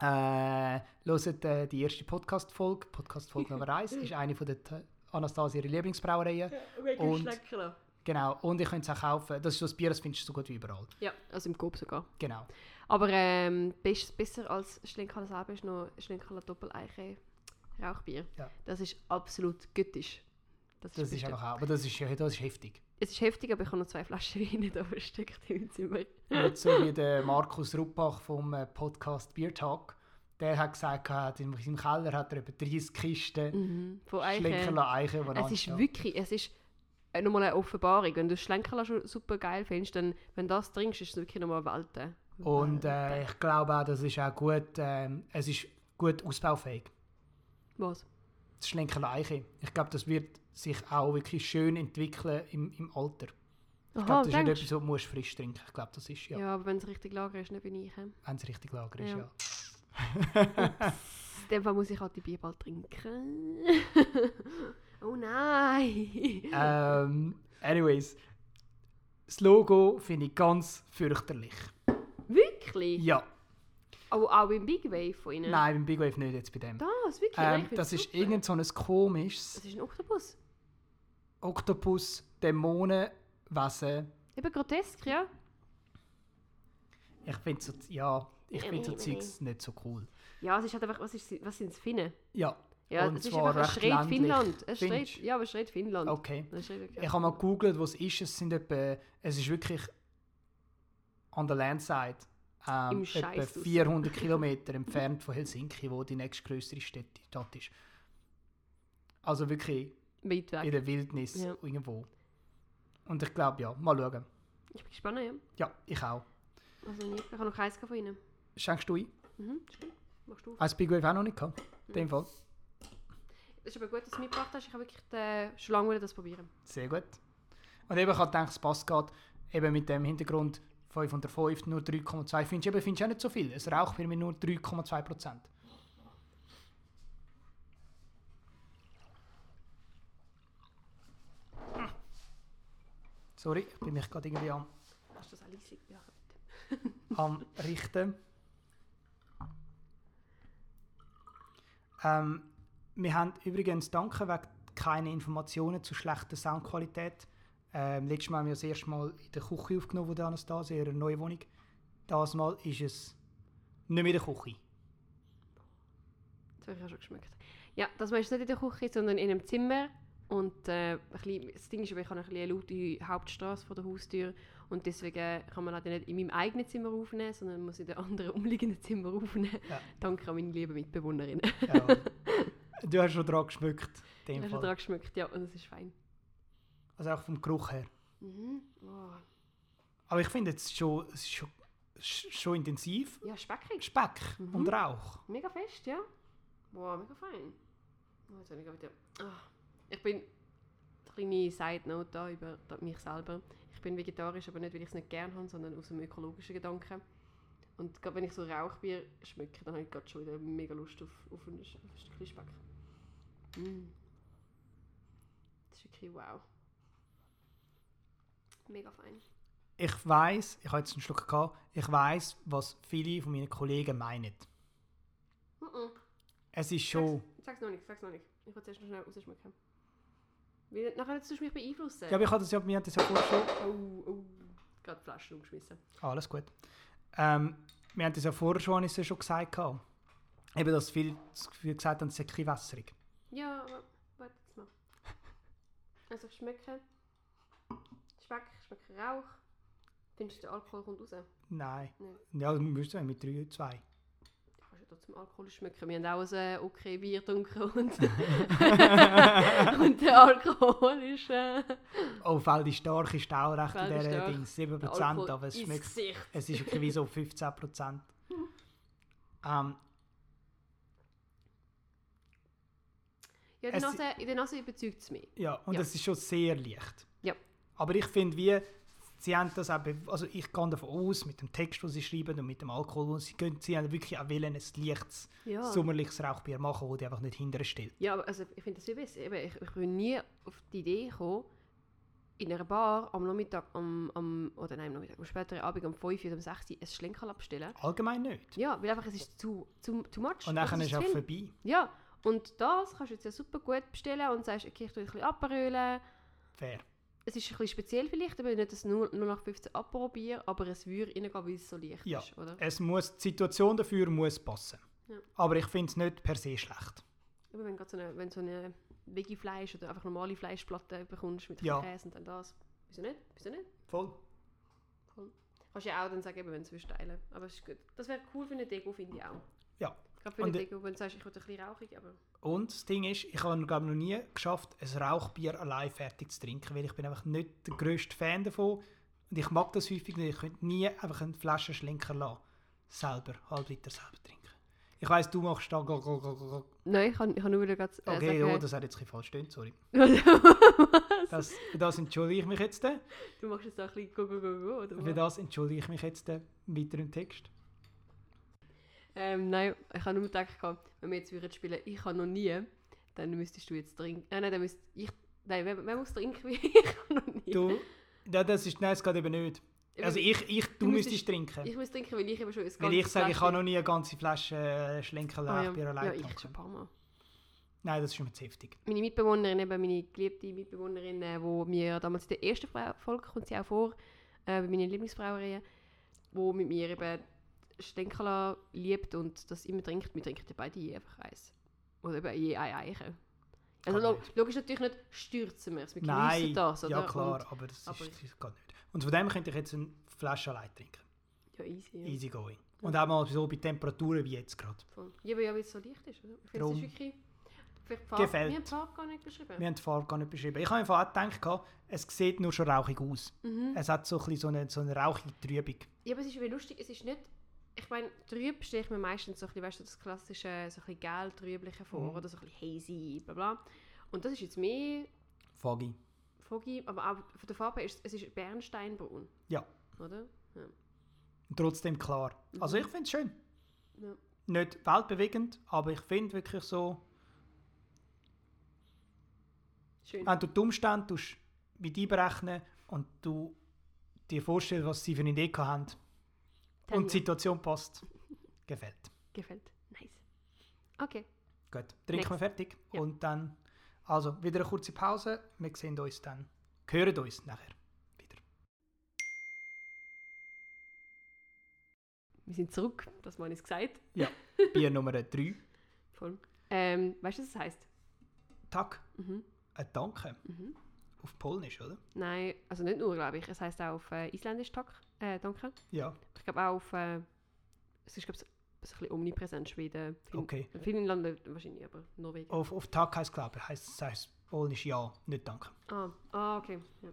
Speaker 3: Äh, hört äh, die erste Podcast-Folge. Podcast-Folge Nummer 1 ist eine von der Anastasia ihre Lieblingsbrauereien. Und-
Speaker 2: Schlenkerla.
Speaker 3: Genau. Und ihr könnt es auch kaufen. Das ist so ein Bier, das findest du so gut wie überall.
Speaker 2: Ja, also im Coop sogar.
Speaker 3: Genau.
Speaker 2: Aber ähm, besser als Schlenkerla selber ist noch Schlenkerla Doppeleiche Rauchbier.
Speaker 3: Ja.
Speaker 2: Das ist absolut göttisch. Das
Speaker 3: Das ist
Speaker 2: bestimmt-
Speaker 3: einfach auch. Aber das ist, ja- das ist heftig.
Speaker 2: Es ist heftig, aber ich habe noch zwei Flaschen Wein da versteckt im Zimmer.
Speaker 3: Nicht so wie der Markus Ruppach vom äh, Podcast Beer Talk. Der hat gesagt, er hat in seinem Keller hat er etwa 30 Kisten
Speaker 2: Mhm. Von Eiche.
Speaker 3: Schlenkerla Eiche. die
Speaker 2: Es ist
Speaker 3: anstehen.
Speaker 2: wirklich, es ist äh, nochmal eine Offenbarung. Wenn du Schlenkerla schon super geil findest, dann, wenn du das trinkst, ist es wirklich nochmal Welten.
Speaker 3: Und äh, ich glaube auch, das ist auch gut, ähm, es ist gut ausbaufähig.
Speaker 2: Was?
Speaker 3: Das Schlenkerla Eiche. Ich glaube, das wird sich auch wirklich schön entwickeln im, im Alter. Ich glaube, das ist nicht
Speaker 2: denkst
Speaker 3: etwas, was du frisch trinken Ich glaube, das ist ja,
Speaker 2: Ja, aber wenn es richtig lager ist, nicht bin ich.
Speaker 3: wenn es richtig lager ist,
Speaker 2: Ja.
Speaker 3: ja.
Speaker 2: In dem Fall muss ich halt die Bier bald trinken. oh nein!
Speaker 3: ähm, anyways, das Logo finde ich ganz fürchterlich.
Speaker 2: Wirklich?
Speaker 3: Ja,
Speaker 2: Auch, auch im Big Wave von ihnen?
Speaker 3: nein, beim Big Wave nicht jetzt bei dem.
Speaker 2: Das, wirklich?
Speaker 3: Ähm, das ist irgend so ein komisches
Speaker 2: Das ist ein Oktopus.
Speaker 3: Oktopus, Dämonenwesen.
Speaker 2: Eben grotesk, ja?
Speaker 3: Ich finde so, ja, Ich finde so Zeugs nicht so cool.
Speaker 2: Ja, es ist halt einfach, was, ist, was sind es Finnen?
Speaker 3: Ja,
Speaker 2: Ja,
Speaker 3: Und
Speaker 2: es ist einfach, es schreit. Finnland. Es schreit, ja, aber es schreit Finnland.
Speaker 3: okay.
Speaker 2: Schreit wirklich
Speaker 3: Ich habe mal gegoogelt, was es ist. Es sind etwa, es ist wirklich an der Landside. Ähm, etwa
Speaker 2: Scheiß raus.
Speaker 3: 400 Kilometer entfernt von Helsinki, wo die nächstgrößere Stadt, Stadt ist. Also wirklich in der Wildnis
Speaker 2: Ja.
Speaker 3: irgendwo. Und ich glaube, ja, mal schauen.
Speaker 2: Ich bin gespannt, ja.
Speaker 3: Ja, ich auch.
Speaker 2: Also nie. Ich habe noch keins von ihnen.
Speaker 3: Schenkst du ein?
Speaker 2: Mhm, gut. Machst du auf.
Speaker 3: Als Big Wave auch noch nicht gehabt. In dem Fall.
Speaker 2: Es ist aber gut, dass du mitgebracht hast. Ich habe wirklich äh, schon lange das probieren.
Speaker 3: Sehr gut. Und eben, ich habe gedacht, es passt gerade eben mit dem Hintergrund 5 unter 5, nur 3,2. Findest du eben findest auch nicht so viel. Es raucht mir nur 3,2 Prozent. Sorry, ich bin mich gerade irgendwie am,
Speaker 2: Hast du das leise? Ja,
Speaker 3: am Richten. Ähm, wir haben übrigens danke wegen keine Informationen zu schlechter Soundqualität. Ähm, letztes Mal haben wir das erste Mal in der Küche aufgenommen, wo der Anastasia, in ihrer neuen Wohnung. Das Mal ist es nicht mehr in der Küche.
Speaker 2: Das habe ich auch schon geschmeckt. Ja, das war jetzt nicht in der Küche, sondern in einem Zimmer. Und äh, ein bisschen, das Ding ist, ich habe eine laute Hauptstraße vor der Haustür. Und deswegen kann man leider nicht in meinem eigenen Zimmer aufnehmen, sondern muss in den anderen umliegenden Zimmer aufnehmen.
Speaker 3: Ja.
Speaker 2: Danke an meine lieben Mitbewohnerin.
Speaker 3: Ja. du hast schon dran geschmückt.
Speaker 2: Ich habe schon dran geschmeckt, ja, und es ist fein.
Speaker 3: Also auch vom Geruch her.
Speaker 2: Mhm. Oh.
Speaker 3: Aber ich finde, es schon, es ist schon, sch- schon intensiv.
Speaker 2: Ja, speckig.
Speaker 3: Speck
Speaker 2: Mhm.
Speaker 3: und Rauch.
Speaker 2: Mega fest, ja. Boah, mega fein. Oh, jetzt habe ich wieder... Ah. Ich bin... Kleine Side-Note da über mich selber. Ich bin vegetarisch, aber nicht, weil ich es nicht gerne habe, sondern aus einem ökologischen Gedanken. Und gerade wenn ich so Rauchbier schmecke, dann habe ich gerade schon wieder mega Lust auf, auf, ein, auf ein Stückchen Speck. Mm. Das ist wirklich wow. Mega fein.
Speaker 3: Ich weiß, ich habe jetzt einen Schluck gehabt, ich weiß, was viele von meinen Kollegen meinen.
Speaker 2: Mhm.
Speaker 3: Es ist schon.
Speaker 2: Sag's noch nicht, sag's noch nicht. Ich will zuerst noch schnell rausschmecken. Weil nachher tust du mich beeinflussen.
Speaker 3: Ja, aber ich habe das ja, wir haben das ja vorher schon.
Speaker 2: Oh, oh. Gerade die Flasche umgeschmissen.
Speaker 3: Alles gut. Ähm, wir haben das ja vorher schon, es ja schon gesagt. gehabt. Eben, dass viele das Gefühl gesagt haben, es sei kein wässrig.
Speaker 2: Ja, aber warte jetzt mal. Also ich schmecke Speck, Rauch. Findest du, der Alkohol kommt raus?
Speaker 3: Nein.
Speaker 2: Nein.
Speaker 3: Ja, du musst sagen, mit 3, 2.
Speaker 2: Du kannst ja trotzdem Alkohol schmecken. Wir haben auch ein okay Bier getrunken und, und der Alkohol ist... Äh,
Speaker 3: Oh, fällt die starke Stau recht in dieser
Speaker 2: stark.
Speaker 3: Ding. 7%,
Speaker 2: der Alkohol
Speaker 3: aber es schmeckt.
Speaker 2: Gesicht.
Speaker 3: Es ist okay wie so 15%. ähm,
Speaker 2: Ja, in der Nase, in der Nase überzeugt es mich.
Speaker 3: Ja, und
Speaker 2: Ja.
Speaker 3: es ist schon sehr leicht. Aber ich finde, wie sie haben das auch, also ich gehe davon aus, mit dem Text, den sie schreiben und mit dem Alkohol, den sie gehen, sie haben wirklich auch wollen, ein leichtes,
Speaker 2: Ja.
Speaker 3: sommerliches Rauchbier machen, das die einfach nicht hinterher stellt.
Speaker 2: Ja, aber also, ich finde das besser. Eben, ich, ich bin nie auf die Idee gekommen, in einer Bar am Nachmittag, am, am, oder nein, am Nachmittag, am späteren Abend um 5 oder um 6 Uhr ein Schlenkerl abstellen.
Speaker 3: Allgemein nicht.
Speaker 2: Ja, weil einfach es ist zu, zu, too much.
Speaker 3: Und dann ist es auch vorbei.
Speaker 2: Ja, und das kannst du jetzt ja super gut bestellen und sagst, okay, ich tue ein bisschen abrölen.
Speaker 3: Fair.
Speaker 2: Es ist ein bisschen speziell vielleicht, aber nicht das 0, 0815 Apero-Bier, aber es würde reingehen, weil es so leicht
Speaker 3: Ja.
Speaker 2: ist, oder?
Speaker 3: Es muss, die Situation dafür muss passen.
Speaker 2: Ja.
Speaker 3: Aber ich finde es nicht per se schlecht.
Speaker 2: Aber wenn du so eine, wenn so eine Veggie-Fleisch oder einfach normale Fleischplatte bekommst mit
Speaker 3: Ja.
Speaker 2: Käse und dann das. Wieso nicht? Wieso nicht?
Speaker 3: Voll.
Speaker 2: Kannst du ja auch dann sagen, wenn du es teilen Aber es ist gut. Das wäre cool für eine Deko, finde ich auch.
Speaker 3: Ja.
Speaker 2: Gerade für
Speaker 3: Und,
Speaker 2: Deko, wenn du sagst, ich will ein bisschen rauchig, aber...
Speaker 3: Und das Ding ist, ich habe glaube noch nie geschafft, ein Rauchbier allein fertig zu trinken, weil ich bin einfach nicht der grösste Fan davon. Und ich mag das häufig nicht. Ich könnte nie einfach eine Flasche Schlenker lassen. Selber, halb Liter selber trinken. Ich weiss, du machst da... go- go- go- go-.
Speaker 2: Nein, ich kann, ich kann nur wieder ganz äh,
Speaker 3: Okay,
Speaker 2: sagen...
Speaker 3: ja, das hat jetzt ein bisschen falsch gestimmt, sorry. Das, für das entschuldige ich mich jetzt.
Speaker 2: Du machst jetzt auch ein bisschen go, go, go, go, oder
Speaker 3: Für das entschuldige ich mich jetzt weiter im Text.
Speaker 2: Ähm, nein, ich habe nur gedacht, wenn wir jetzt würden spielen, ich habe noch nie, dann müsstest du jetzt trinken. Nein, nein, dann müsst ich... Nein, wer, wer muss trinken ich? habe noch nie.
Speaker 3: Du, ja, das ist, nein, es geht eben nicht. Also ich, ich du
Speaker 2: Du
Speaker 3: müsstest trinken.
Speaker 2: Ich muss trinken, weil ich eben schon ein
Speaker 3: Weil ich sage, ich habe noch nie eine ganze Flasche äh, Schlenker
Speaker 2: Ah, ja.
Speaker 3: Rauchbier
Speaker 2: ja,
Speaker 3: allein
Speaker 2: ich schon ein paar Mal.
Speaker 3: Nein, das ist mir zu heftig.
Speaker 2: meine Mitbewohnerin, eben meine geliebte Mitbewohnerin, äh, wo mir damals in der ersten Folge kommt sie auch vor, äh, bei meinen Lieblingsbrauereien, wo mit mir eben Stenkala liebt und das immer trinkt, wir trinken ja beide je einfach eins. Oder eben je ein Eichen. Also lo logisch natürlich nicht stürzen wir es, wir
Speaker 3: Nein,
Speaker 2: geniessen das, oder?
Speaker 3: ja klar,
Speaker 2: Und,
Speaker 3: aber das,
Speaker 2: aber-
Speaker 3: ist, das geht nicht. Und von dem könnte ich jetzt eine Flasche allein trinken.
Speaker 2: ja, easy. Ja.
Speaker 3: Easy going. Und auch mal so bei Temperaturen wie jetzt gerade.
Speaker 2: Ja, aber ja, weil es so leicht ist, oder? Ich finde, es ist wirklich... Farbe-
Speaker 3: Gefällt.
Speaker 2: Wir haben die Farbe gar nicht beschrieben.
Speaker 3: Wir haben die Farbe gar nicht beschrieben. Ich habe einfach auch gedacht, es sieht nur schon rauchig aus.
Speaker 2: Mhm.
Speaker 3: Es hat so ein bisschen so eine, so eine rauchige Trübung.
Speaker 2: Ja, aber es ist irgendwie lustig, es ist nicht... Ich meine, trüb stelle ich mir meistens so ein bisschen, weißt du, das klassische, so ein bisschen gel-trübliche vor,
Speaker 3: Mhm.
Speaker 2: oder so ein bisschen hazy, bla bla. Und das ist jetzt mehr
Speaker 3: Foggy.
Speaker 2: foggy, aber auch von der Farbe ist es ist bernsteinbraun.
Speaker 3: Ja.
Speaker 2: Oder?
Speaker 3: Und trotzdem klar. Also ich finde es schön.
Speaker 2: Mhm. Ja.
Speaker 3: Nicht weltbewegend, aber ich finde wirklich so,
Speaker 2: Schön.
Speaker 3: wenn du die Umstände mit einberechnen und du dir vorstellst, was sie für eine Idee haben
Speaker 2: Dann
Speaker 3: und
Speaker 2: ja.
Speaker 3: die Situation passt, gefällt.
Speaker 2: Gefällt. Nice. Okay.
Speaker 3: Gut, trinken wir
Speaker 2: Next.
Speaker 3: fertig
Speaker 2: Ja.
Speaker 3: und dann, also wieder eine kurze Pause. Wir sehen uns dann, hören uns nachher wieder.
Speaker 2: Wir sind zurück, das meine ich gesagt.
Speaker 3: Bier Nummer 3.
Speaker 2: Voll. Ähm, weißt du, was das heisst?
Speaker 3: Tag,
Speaker 2: Mhm.
Speaker 3: ein Danke.
Speaker 2: Mhm.
Speaker 3: Auf Polnisch, oder?
Speaker 2: Nein, also nicht nur, glaube ich. Es heisst auch auf äh, Isländisch Tag. Äh, danke.
Speaker 3: Ja,
Speaker 2: Ich glaube auch auf. Äh, es ist, glaube ich, ein bisschen omnipräsent. Schweden. Fin
Speaker 3: okay.
Speaker 2: In vielen Ländern wahrscheinlich, aber Norwegen.
Speaker 3: Auf, auf Tag heißt glaube ich, heißt, heißt Polnisch ja, nicht Danke.
Speaker 2: Ah, ah, okay. Ja.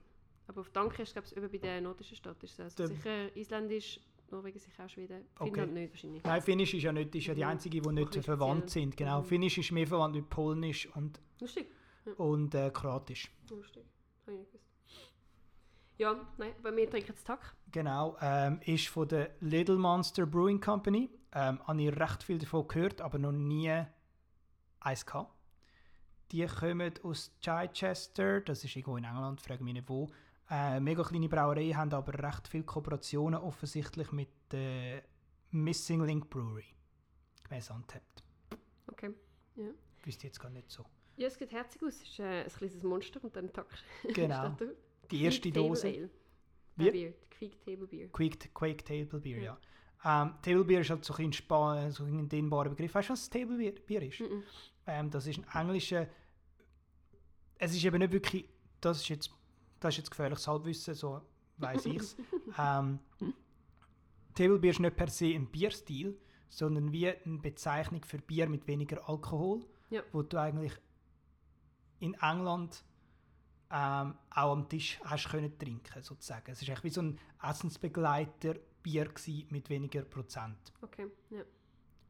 Speaker 2: Aber auf Danke ist, glaube ich, über bei der nordischen Stadt. Ist es
Speaker 3: Der-
Speaker 2: sicher Isländisch, Norwegen sicher auch Schweden.
Speaker 3: Okay.
Speaker 2: Finnland nicht wahrscheinlich.
Speaker 3: Nein, Finnisch ist ja nicht, ist ja die
Speaker 2: Mhm.
Speaker 3: einzige, die nicht verwandt sind. Genau,
Speaker 2: Mhm.
Speaker 3: Finnisch ist mehr verwandt mit Polnisch und,
Speaker 2: Lustig.
Speaker 3: und äh, Kroatisch.
Speaker 2: Lustig. Habe ich nicht gewusst. Ja, nein, bei mir trinken es Tag.
Speaker 3: Genau, ähm, ist von der Little Monster Brewing Company. Ähm, habe ich recht viel davon gehört, aber noch nie eins gehabt. Die kommen aus Chichester, das ist irgendwo in England, frage mich nicht wo. Äh, mega kleine Brauerei, haben aber recht viele Kooperationen offensichtlich mit der Missing Link Brewery. Gemäß Untapped.
Speaker 2: Okay.
Speaker 3: Wüsste jetzt gar nicht so.
Speaker 2: Ja, es sieht herzig aus. Es ist äh, ein kleines Monster und dann Tag.
Speaker 3: Genau. Die erste
Speaker 2: Quick
Speaker 3: Dose.
Speaker 2: Ale.
Speaker 3: Wie?
Speaker 2: Äh, Bier. Quick Table Beer.
Speaker 3: Quick, Quake Table Beer,
Speaker 2: Ja.
Speaker 3: ja. Ähm, Table Beer ist halt so ein, Spa so ein dehnbarer Begriff. Weißt du, was Table Beer, Bier ist?
Speaker 2: Mhm.
Speaker 3: Ähm, das ist ein englischer. Es ist eben nicht wirklich. Das ist jetzt, das ist jetzt gefährliches Halbwissen, so weiß ich es. ähm, Table Beer ist nicht per se ein Bierstil, sondern wie eine Bezeichnung für Bier mit weniger Alkohol,
Speaker 2: Ja.
Speaker 3: wo du eigentlich in England ähm, auch am Tisch hast können trinken sozusagen. Es ist eigentlich wie so ein Essensbegleiter Bier mit weniger Prozent.
Speaker 2: Okay, ja.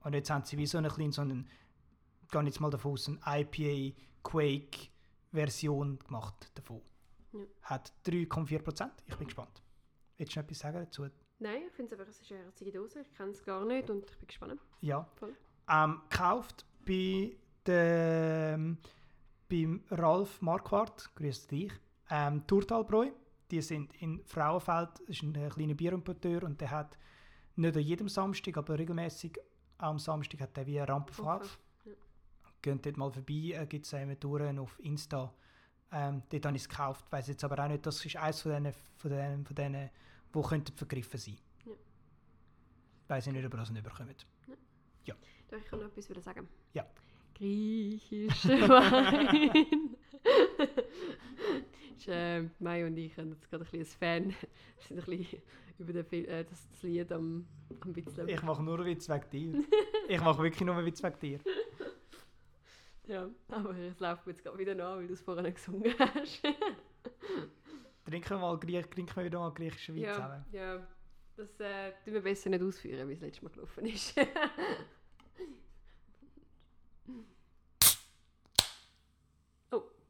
Speaker 3: Und jetzt haben sie wie so eine kleine, so einen, gehe jetzt mal davon aus, eine IPA Quake Version gemacht davon.
Speaker 2: Ja.
Speaker 3: Hat 3,4%. Ich bin gespannt. Willst du noch etwas sagen dazu?
Speaker 2: Nein, ich finde es einfach, es ist eine herzige Dose. Ich kenne es gar nicht und ich bin gespannt.
Speaker 3: Ja.
Speaker 2: Voll.
Speaker 3: Ähm, gekauft bei dem, beim Ralf Marquardt, grüß dich, ähm, Turtalbräu. Die sind in Frauenfeld, das ist ein äh, kleiner Bierimporteur und der hat nicht an jedem Samstag, aber regelmäßig am Samstag hat er wie eine Rampe
Speaker 2: Okay.
Speaker 3: auf.
Speaker 2: Ja.
Speaker 3: Geht dort mal vorbei, äh, gibt es eine Tour auf Insta. Ähm, dort habe ich es gekauft, weiß jetzt aber auch nicht, das ist eines von denen, von denen, von denen die könnten vergriffen sein.
Speaker 2: Ja.
Speaker 3: Weiß ich nicht, ob ihr das nicht bekommt.
Speaker 2: Doch, ich kann noch etwas sagen.
Speaker 3: Ja.
Speaker 2: Griechischer Wein. ist, äh, Mai und ich haben jetzt gerade ein bisschen ein Fan. Wir sind ein bisschen über den, Fil- äh, das, das Lied am, am Witzeln.
Speaker 3: Ich mache nur Witz wegen dir. ich mache wirklich nur Witz wegen dir.
Speaker 2: Ja, aber es läuft mir jetzt gerade wieder nach, weil du es vorher nicht gesungen hast.
Speaker 3: Trinken wir, mal, Griech- trinken wir wieder mal griechischen Wein
Speaker 2: ja,
Speaker 3: zusammen.
Speaker 2: ja, das äh, tun wir besser nicht ausführen, wie es letztes Mal gelaufen ist.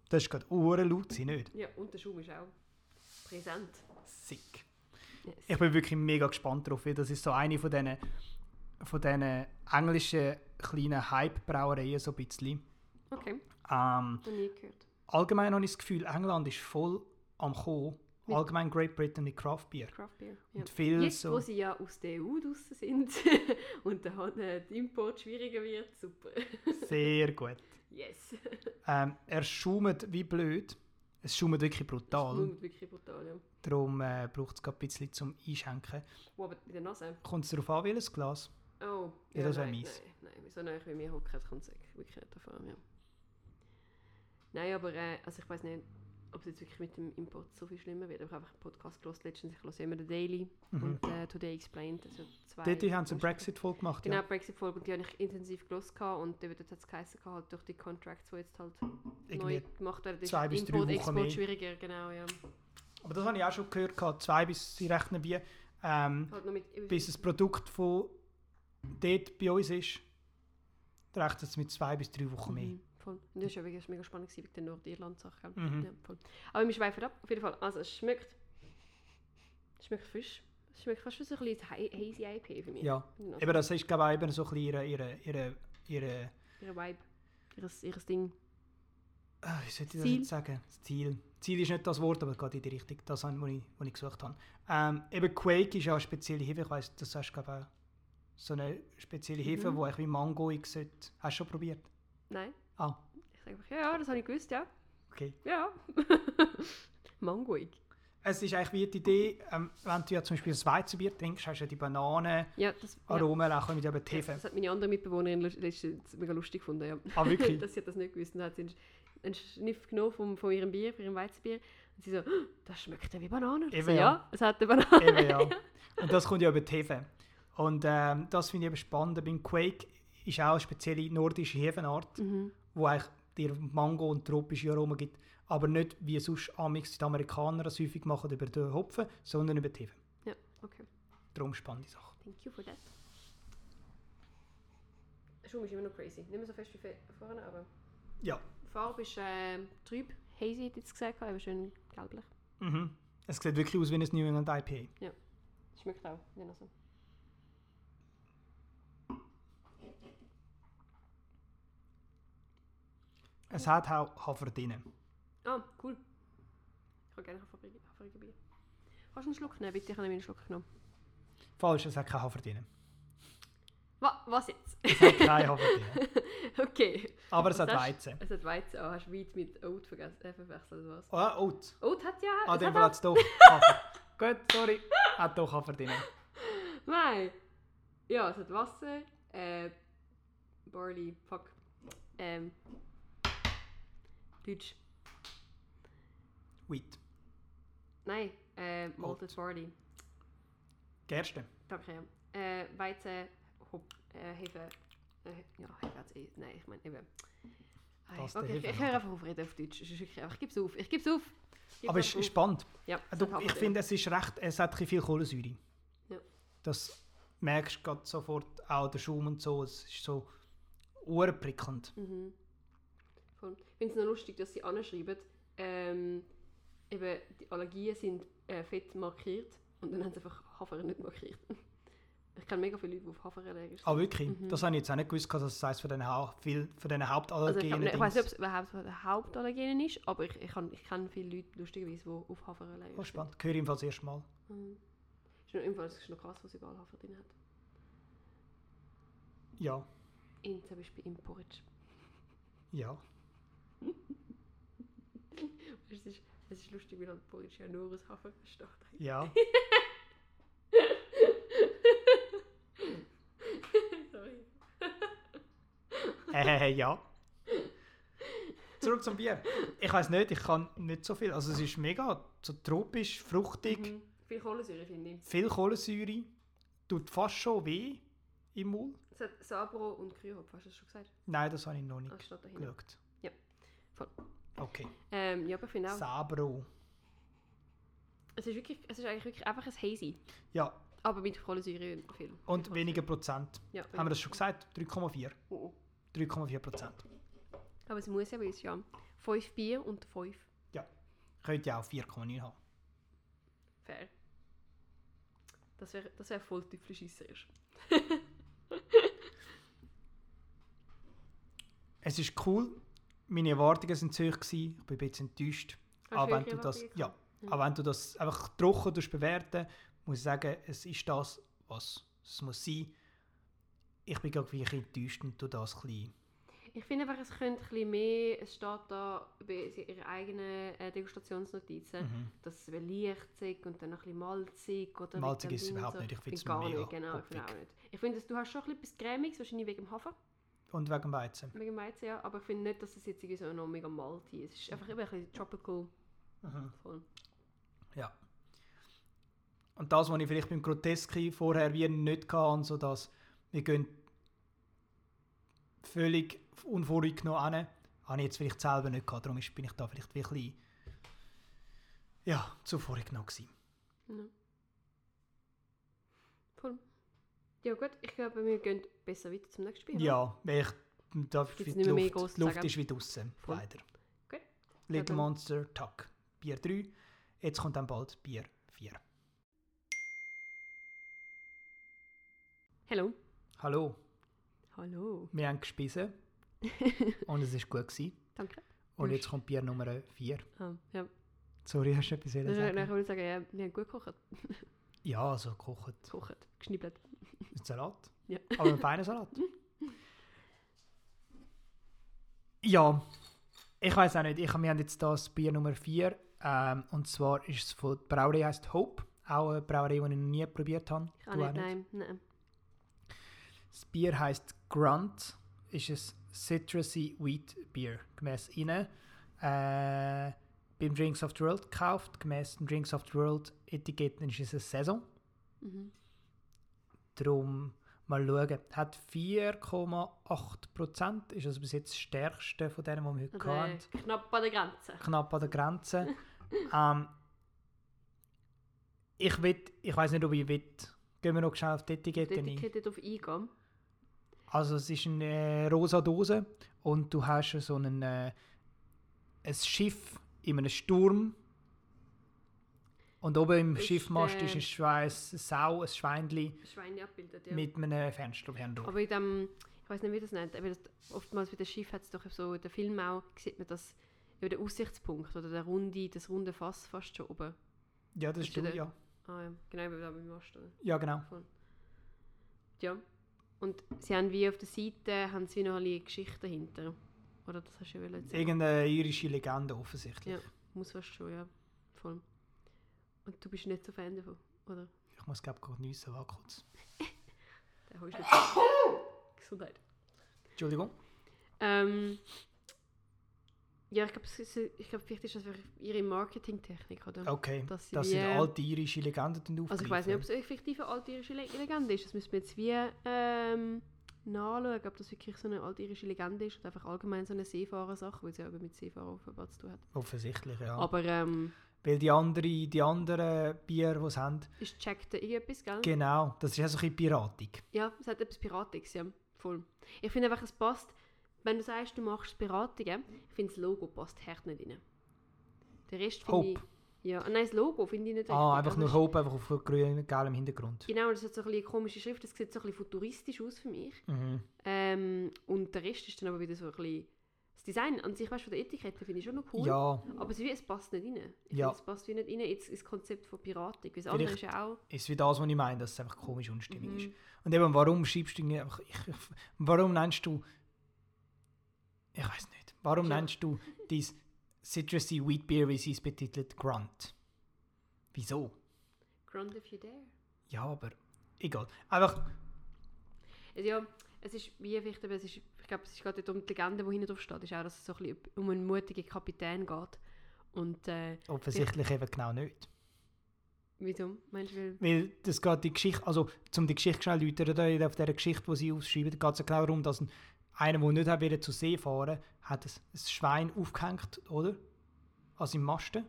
Speaker 3: Das ist gerade uhren laut, sein, nicht?
Speaker 2: ja, und der Schaum ist auch präsent.
Speaker 3: Sick.
Speaker 2: Yes.
Speaker 3: Ich bin wirklich mega gespannt drauf, das ist so eine von diesen von diesen englischen kleinen Hype-Brauereien so ein bisschen.
Speaker 2: Okay,
Speaker 3: Ähm,
Speaker 2: nie gehört.
Speaker 3: allgemein habe ich das Gefühl, England ist voll am Kommen.
Speaker 2: Mit-
Speaker 3: Allgemein Great Britain mit Craft Beer.
Speaker 2: Craft Beer. Ja.
Speaker 3: Und viel
Speaker 2: Jetzt,
Speaker 3: so...
Speaker 2: wo sie ja aus der EU draussen sind und der äh, der Import schwieriger wird, super.
Speaker 3: Sehr gut.
Speaker 2: Yes.
Speaker 3: Ähm, er schaumt wie blöd. Es schummt wirklich
Speaker 2: Das
Speaker 3: brutal.
Speaker 2: schmeckt wirklich brutal, ja.
Speaker 3: Darum äh, braucht es ein bisschen zum Einschenken.
Speaker 2: Wo aber in der Nase?
Speaker 3: Kommt es darauf an, welches Glas?
Speaker 2: Oh,
Speaker 3: Ja, das wär
Speaker 2: nein,
Speaker 3: mies.
Speaker 2: Nein, nein, wieso nicht, wenn wir hocken, kommt es wirklich nicht davon, ja. Nein, aber äh, also ich weiß nicht, ob es jetzt wirklich mit dem Import so viel schlimmer wird. Ich habe einfach einen Podcast gelesen letztens, ich höre immer den Daily
Speaker 3: Mhm.
Speaker 2: und äh, Today Explained, also zwei...
Speaker 3: Dort haben sie eine Brexit-Folge gemacht.
Speaker 2: Genau,
Speaker 3: Ja.
Speaker 2: Brexit-Folge und die habe ich intensiv gehabt und dort hat es geheißen, halt durch die Contracts, die jetzt halt
Speaker 3: Irgendwie.
Speaker 2: neu gemacht werden, ist
Speaker 3: zwei bis drei
Speaker 2: Import,
Speaker 3: Wochen
Speaker 2: Export
Speaker 3: mehr.
Speaker 2: schwieriger, genau, ja.
Speaker 3: Aber das habe ich auch schon gehört. gehabt. Zwei bis, sie rechnen wie, ähm,
Speaker 2: Halt mit,
Speaker 3: bis das Produkt von dort bei uns ist, rechnet es mit zwei bis drei Wochen mehr.
Speaker 2: Voll. Und das war ja wirklich mega spannend gewesen, wegen der Nordirland-Sache.
Speaker 3: Mhm.
Speaker 2: Ja, voll. Aber wir schweifen ab, auf jeden Fall. Also es schmeckt, es schmeckt frisch. Es schmeckt fast wie so ein bisschen ha- hazy IPA für mich.
Speaker 3: Ja,
Speaker 2: Also,
Speaker 3: eben das ist glaube ich eben so ein bisschen ihre, ihre, ihre, ihre
Speaker 2: Ihre Vibe, ihres, ihres Ding.
Speaker 3: ah, wie soll ich das
Speaker 2: Ziel?
Speaker 3: jetzt sagen? Das Ziel. Ziel ist nicht das Wort, aber geht in die Richtung. Das, was ich, was ich gesucht habe. Ähm, eben Quake ist ja eine spezielle Hefe. Ich weiss, das hast du glaube ich so eine spezielle Hefe,
Speaker 2: Mhm.
Speaker 3: die eigentlich wie Mango sollte. Hast du schon probiert?
Speaker 2: Nein.
Speaker 3: Ah,
Speaker 2: Ich sage einfach, ja, ja, das habe ich gewusst, ja.
Speaker 3: okay.
Speaker 2: Ja. Mangoig.
Speaker 3: Es ist eigentlich wie die Idee, ähm, wenn du ja zum Beispiel ein Weizenbier trinkst, hast du ja die Bananen,
Speaker 2: Ja, das, ja.
Speaker 3: Aromen, auch mit eben Hefe.
Speaker 2: das hat meine andere Mitbewohnerin letztens mega lustig gefunden, ja.
Speaker 3: Ah, wirklich?
Speaker 2: dass sie hat das nicht gewusst und hat sie einen, Schniff genommen vom, von ihrem Bier, von ihrem Weizenbier. Und sie so, «Oh, das schmeckt ja wie Banane. Ich
Speaker 3: Eben,
Speaker 2: so,
Speaker 3: ja.
Speaker 2: ja, es hat eine Banane.
Speaker 3: Eben, ja. Und das kommt ja über Hefe. Und ähm, das finde ich eben spannend. Beim Quake ist auch eine spezielle nordische Hefenart,
Speaker 2: Mhm.
Speaker 3: Wo eigentlich dir Mango und tropische Aromen gibt. Aber nicht wie sonst amix die Amerikaner das häufig machen über den Hopfen, sondern über die Hefe.
Speaker 2: Ja, okay.
Speaker 3: Darum spannende Sache.
Speaker 2: Thank you for that. Schum ist immer noch crazy. Nicht mehr so fest wie vorne, aber
Speaker 3: Ja.
Speaker 2: die Farbe ist äh, trüb, hazy, hätte ich gesagt, aber schön gelblich.
Speaker 3: Mhm. Es sieht wirklich aus wie ein New England IPA.
Speaker 2: Schmeckt auch, nur so.
Speaker 3: Es hat auch Hafer drin.
Speaker 2: Ah, cool. Ich habe gerne Haferige Haferige Bier. Kannst du einen Schluck nehmen, bitte? Ich habe einen Schluck genommen.
Speaker 3: Falsch, es hat kein Hafer drin.
Speaker 2: Wa was jetzt?
Speaker 3: Es hat kein Hafer drin.
Speaker 2: okay.
Speaker 3: Aber es
Speaker 2: Was
Speaker 3: hat Weizen.
Speaker 2: Es hat Weizen. Oh, hast du Weit mit Oat vergessen, äh, verwechselt oder was?
Speaker 3: Oh, Oat.
Speaker 2: Oat hat ja...
Speaker 3: Ah, dem Fall hat es doch Hafer. Gut, sorry. Hat doch Hafer drin.
Speaker 2: Nein. Ja, es hat Wasser, äh, Barley, fuck. Ähm, Deutsch.
Speaker 3: Wheat.
Speaker 2: Nein, äh, Malted Barley.
Speaker 3: Gerste.
Speaker 2: Danke. Äh, Weizen, Hop, äh, Hefe. Äh, ja, Hefe eh. Nein, ich meine eben.
Speaker 3: Das
Speaker 2: Okay, ich, ich höre einfach auf reden auf Deutsch. Ich gebe es auf. Ich gebe es auf. Geb's
Speaker 3: Aber es ist
Speaker 2: auf.
Speaker 3: spannend.
Speaker 2: Ja, es
Speaker 3: Du, ich finde, es ist recht, es hat viel Kohlensäure.
Speaker 2: Ja.
Speaker 3: Das merkst du sofort, auch der Schaum und so. Es ist so urprickelnd.
Speaker 2: Mhm. Voll. Ich finde es noch lustig, dass sie anschreiben, ähm, eben die Allergien sind äh, fett markiert und dann haben sie einfach Hafer nicht markiert. Ich kenne mega viele Leute, die auf Hafer allergisch sind.
Speaker 3: Ah, wirklich?
Speaker 2: Mhm.
Speaker 3: Das habe ich jetzt auch nicht gewusst, dass es heißt von den, Hau viel, von den
Speaker 2: also ich,
Speaker 3: Hauptallergenen.
Speaker 2: ich weiß nicht, ob es überhaupt von den Hauptallergenen ist, aber ich, ich, kann- ich kenne viele Leute, lustigerweise, die auf Hafer allergisch
Speaker 3: Oh,
Speaker 2: sind.
Speaker 3: spannend. Höre ich im Fall das erste Mal.
Speaker 2: Mhm. Ist noch, ist noch krass, was überall Hafer drin hat.
Speaker 3: Ja.
Speaker 2: In zum Beispiel im Porridge.
Speaker 3: Ja.
Speaker 2: Es ist, es ist lustig, weil halt Porridge ja nur aus Hafer besteht.
Speaker 3: Ja.
Speaker 2: Sorry.
Speaker 3: Äh, ja. Zurück zum Bier. Ich weiß nicht, ich kann nicht so viel. Also es ist mega so tropisch, fruchtig,
Speaker 2: Mhm. Viel Kohlensäure, finde ich.
Speaker 3: viel Kohlensäure. Tut fast schon weh im Mund.
Speaker 2: Sabro und Krühhopf, hast du das schon gesagt?
Speaker 3: Nein, das habe ich noch nicht
Speaker 2: Das steht da hinten.
Speaker 3: geschaut.
Speaker 2: Ja, voll.
Speaker 3: Okay.
Speaker 2: Ähm, ja, aber ich finde auch,
Speaker 3: Sabro.
Speaker 2: es ist, wirklich, es ist eigentlich wirklich einfach ein Hazy.
Speaker 3: Ja,
Speaker 2: Aber mit Kohlensäure viel.
Speaker 3: und weniger Prozent.
Speaker 2: Ja,
Speaker 3: Haben wir das schon gesagt? 3,4.
Speaker 2: Oh, oh.
Speaker 3: 3,4 Prozent.
Speaker 2: Aber es muss ja, weil es ja 5 Bier und 5
Speaker 3: Könnte ja auch 4,9 haben.
Speaker 2: fair. Das wäre das wär voll teuflischisserisch.
Speaker 3: Es ist cool. Meine Erwartungen waren zu hoch. gewesen. Ich bin ein bisschen enttäuscht.
Speaker 2: Hast
Speaker 3: Aber wenn du das, ja?
Speaker 2: Mhm.
Speaker 3: aber wenn du das einfach trocken bewerten, muss ich sagen, es ist das, was es muss sein. Ich bin wirklich enttäuscht und tu das ein.
Speaker 2: Ich finde einfach, es könnte ein bisschen mehr, es steht da bei ihrer eigenen äh, Degustationsnotizen,
Speaker 3: Mhm.
Speaker 2: dass es leicht und dann ein bisschen malzig oder
Speaker 3: Malzig ist es überhaupt
Speaker 2: Ding
Speaker 3: nicht, ich finde es mega
Speaker 2: nicht, genau, ich finde
Speaker 3: hopfig.
Speaker 2: auch nicht. Ich finde, dass du hast schon ein bisschen etwas Cremiges, wahrscheinlich wegen dem Hafer,
Speaker 3: Und wegen Weizen.
Speaker 2: wegen Weizen, ja, aber ich finde nicht, dass es jetzt irgendwie so noch mega malty ist. Es ist einfach eben ein bisschen tropical.
Speaker 3: Mhm.
Speaker 2: Voll.
Speaker 3: Ja. Und das, was ich vielleicht beim Groteski vorher wie nicht hatte, so dass wir gehen völlig unvoreingenommen hin, habe ich jetzt vielleicht selber nicht gehabt. Darum bin ich da vielleicht wirklich ja, zu voreingenommen gewesen.
Speaker 2: Ja. Voll. Ja gut, ich glaube, wir gehen besser weiter zum nächsten Spiel.
Speaker 3: Ja, weil ich, da die
Speaker 2: nicht mehr
Speaker 3: Luft, Luft
Speaker 2: sagen?
Speaker 3: ist wie draussen,
Speaker 2: Voll.
Speaker 3: leider.
Speaker 2: Gut.
Speaker 3: Little
Speaker 2: dann-
Speaker 3: Monster, Tuck, Bier 3. Jetzt kommt dann bald Bier 4.
Speaker 2: Hallo.
Speaker 3: Hallo,
Speaker 2: Hallo.
Speaker 3: wir haben gespissen und es war gut. Gewesen.
Speaker 2: Danke.
Speaker 3: Und
Speaker 2: Du
Speaker 3: jetzt kommt Bier Nummer 4.
Speaker 2: Ah, ja.
Speaker 3: Sorry, hast du etwas sagen?
Speaker 2: würde ich sagen, ja, wir haben gut gekocht.
Speaker 3: Ja, also gekocht.
Speaker 2: Gekocht. Geschnibbelt.
Speaker 3: Ein Salat.
Speaker 2: Ja.
Speaker 3: Aber ein feiner Salat. ja, ich weiß auch nicht. Ich, wir haben jetzt das Bier Nummer 4. Ähm, und zwar ist es von der Brauerei heisst Hope. Auch eine Brauerei, die ich noch nie probiert habe.
Speaker 2: Ich kann
Speaker 3: Du auch
Speaker 2: nicht, nein. nein.
Speaker 3: Das Bier heisst Grunt. Ist ein Citrusy Wheat Bier. Gemäss ihnen. Äh, beim Drinks of the World gekauft. Gemäss dem Drinks of the World Etiketten ist es eine Saison.
Speaker 2: Mhm.
Speaker 3: Darum mal schauen. Hat 4,8%. Ist also bis jetzt das stärkste von denen, die wir heute
Speaker 2: Also,
Speaker 3: hatten.
Speaker 2: äh, knapp an der Grenze.
Speaker 3: Knapp an der Grenze. ähm, ich will, ich weiß nicht, ob ich will. Gehen wir noch schnell auf die
Speaker 2: Die
Speaker 3: Etikette ein.
Speaker 2: Etikette darauf eingehen.
Speaker 3: Also es ist eine äh, rosa Dose und du hast so einen, äh, ein Schiff in einem Sturm. Und oben im
Speaker 2: Ist,
Speaker 3: Schiffmast
Speaker 2: äh,
Speaker 3: ist ein, Schwein, eine Sau, ein Schweinli
Speaker 2: Schweine abbildet, ja.
Speaker 3: mit einem Fensterchen drauf.
Speaker 2: Aber in dem, ich weiß nicht, wie das nennt, aber das, oftmals bei dem Schiff hat es doch so, in den Film auch, sieht man das, über den Aussichtspunkt oder der runde, das runde Fass fast schon oben.
Speaker 3: Ja, das
Speaker 2: ist
Speaker 3: du,
Speaker 2: der-
Speaker 3: ja.
Speaker 2: Ah ja, genau, wie da beim Mast. oder?
Speaker 3: Ja, genau.
Speaker 2: Ja. Und sie haben wie auf der Seite, haben sie noch eine Geschichte dahinter. Oder das hast du ja sagen.
Speaker 3: Irgendeine irische Legende offensichtlich.
Speaker 2: Ja. Muss fast schon, ja. Voll. Und du bist nicht so Fan davon, oder?
Speaker 3: Ich muss glaube gerade nüssen, warte kurz.
Speaker 2: Der holst du nicht. Gesundheit.
Speaker 3: Entschuldigung.
Speaker 2: Ähm, ja, ich glaube, ich glaub, vielleicht ist das einfach ihre Marketingtechnik, oder?
Speaker 3: Okay,
Speaker 2: Dass sie
Speaker 3: das
Speaker 2: wie,
Speaker 3: sind
Speaker 2: äh,
Speaker 3: alte irische Legenden aufgegriffen.
Speaker 2: Also ich weiß nicht, ob es eine altirische Le Legende ist. Das müssen wir jetzt wie ähm, nachschauen, ob das wirklich so eine altirische Legende ist oder einfach allgemein so eine Seefahrersache, weil es ja eben mit Seefahrer offenbar zu tun hat.
Speaker 3: Offensichtlich, ja.
Speaker 2: Aber ähm,
Speaker 3: Weil die, andere, die anderen Bier, die sie haben,
Speaker 2: ist checkt irgendetwas, gell?
Speaker 3: genau, das ist auch so ein bisschen piratig.
Speaker 2: Ja, es hat etwas Piratiges, ja. Voll. Ich finde einfach, es passt, wenn du sagst, du machst Piratungen, ich finde das Logo passt hart nicht rein. Der Rest finde ich... Ja, nein, das Logo finde ich nicht
Speaker 3: Ah, einfach nur
Speaker 2: es-
Speaker 3: Hope, einfach auf grün gelbem Hintergrund.
Speaker 2: Genau, das hat so ein bisschen eine komische Schrift, das sieht so ein bisschen futuristisch aus für mich.
Speaker 3: Mhm.
Speaker 2: Ähm, und der Rest ist dann aber wieder so ein bisschen... Design an sich, weißt du, von der Etikette finde ich schon noch cool.
Speaker 3: Ja,
Speaker 2: Aber es, wie, es passt nicht rein. Ich
Speaker 3: Ja.
Speaker 2: finde, es passt wie nicht rein ins, ins Konzept von Piratik. Das andere ist ja auch...
Speaker 3: ist wie das, was ich meine, dass es einfach komisch unstimmig
Speaker 2: Mhm.
Speaker 3: ist. Und eben, warum schreibst du nicht einfach, ich, ich, warum nennst du, ich weiß nicht, warum
Speaker 2: Ja.
Speaker 3: nennst du dieses Citrusy Wheat Beer, wie sie es betitelt, Grunt? Wieso?
Speaker 2: Grand if you dare.
Speaker 3: Ja, aber egal. Einfach,
Speaker 2: Also ja, es ist wie vielleicht, aber es ist, ich glaube, es ist gerade um die Legende, die hinten drauf steht, ist auch, dass es so ein bisschen um einen mutigen Kapitän geht. Und äh,
Speaker 3: offensichtlich eben genau nicht.
Speaker 2: wieso? Meinst du, weil...
Speaker 3: Weil das geht die Geschichte, also zum die Geschichte schnell erläutern, da auf dieser Geschichte, die sie aufschreiben, geht es ja genau darum, dass ein, einer, der nicht wollte zur See fahren hat ein, ein Schwein aufgehängt, oder? Also im Masten.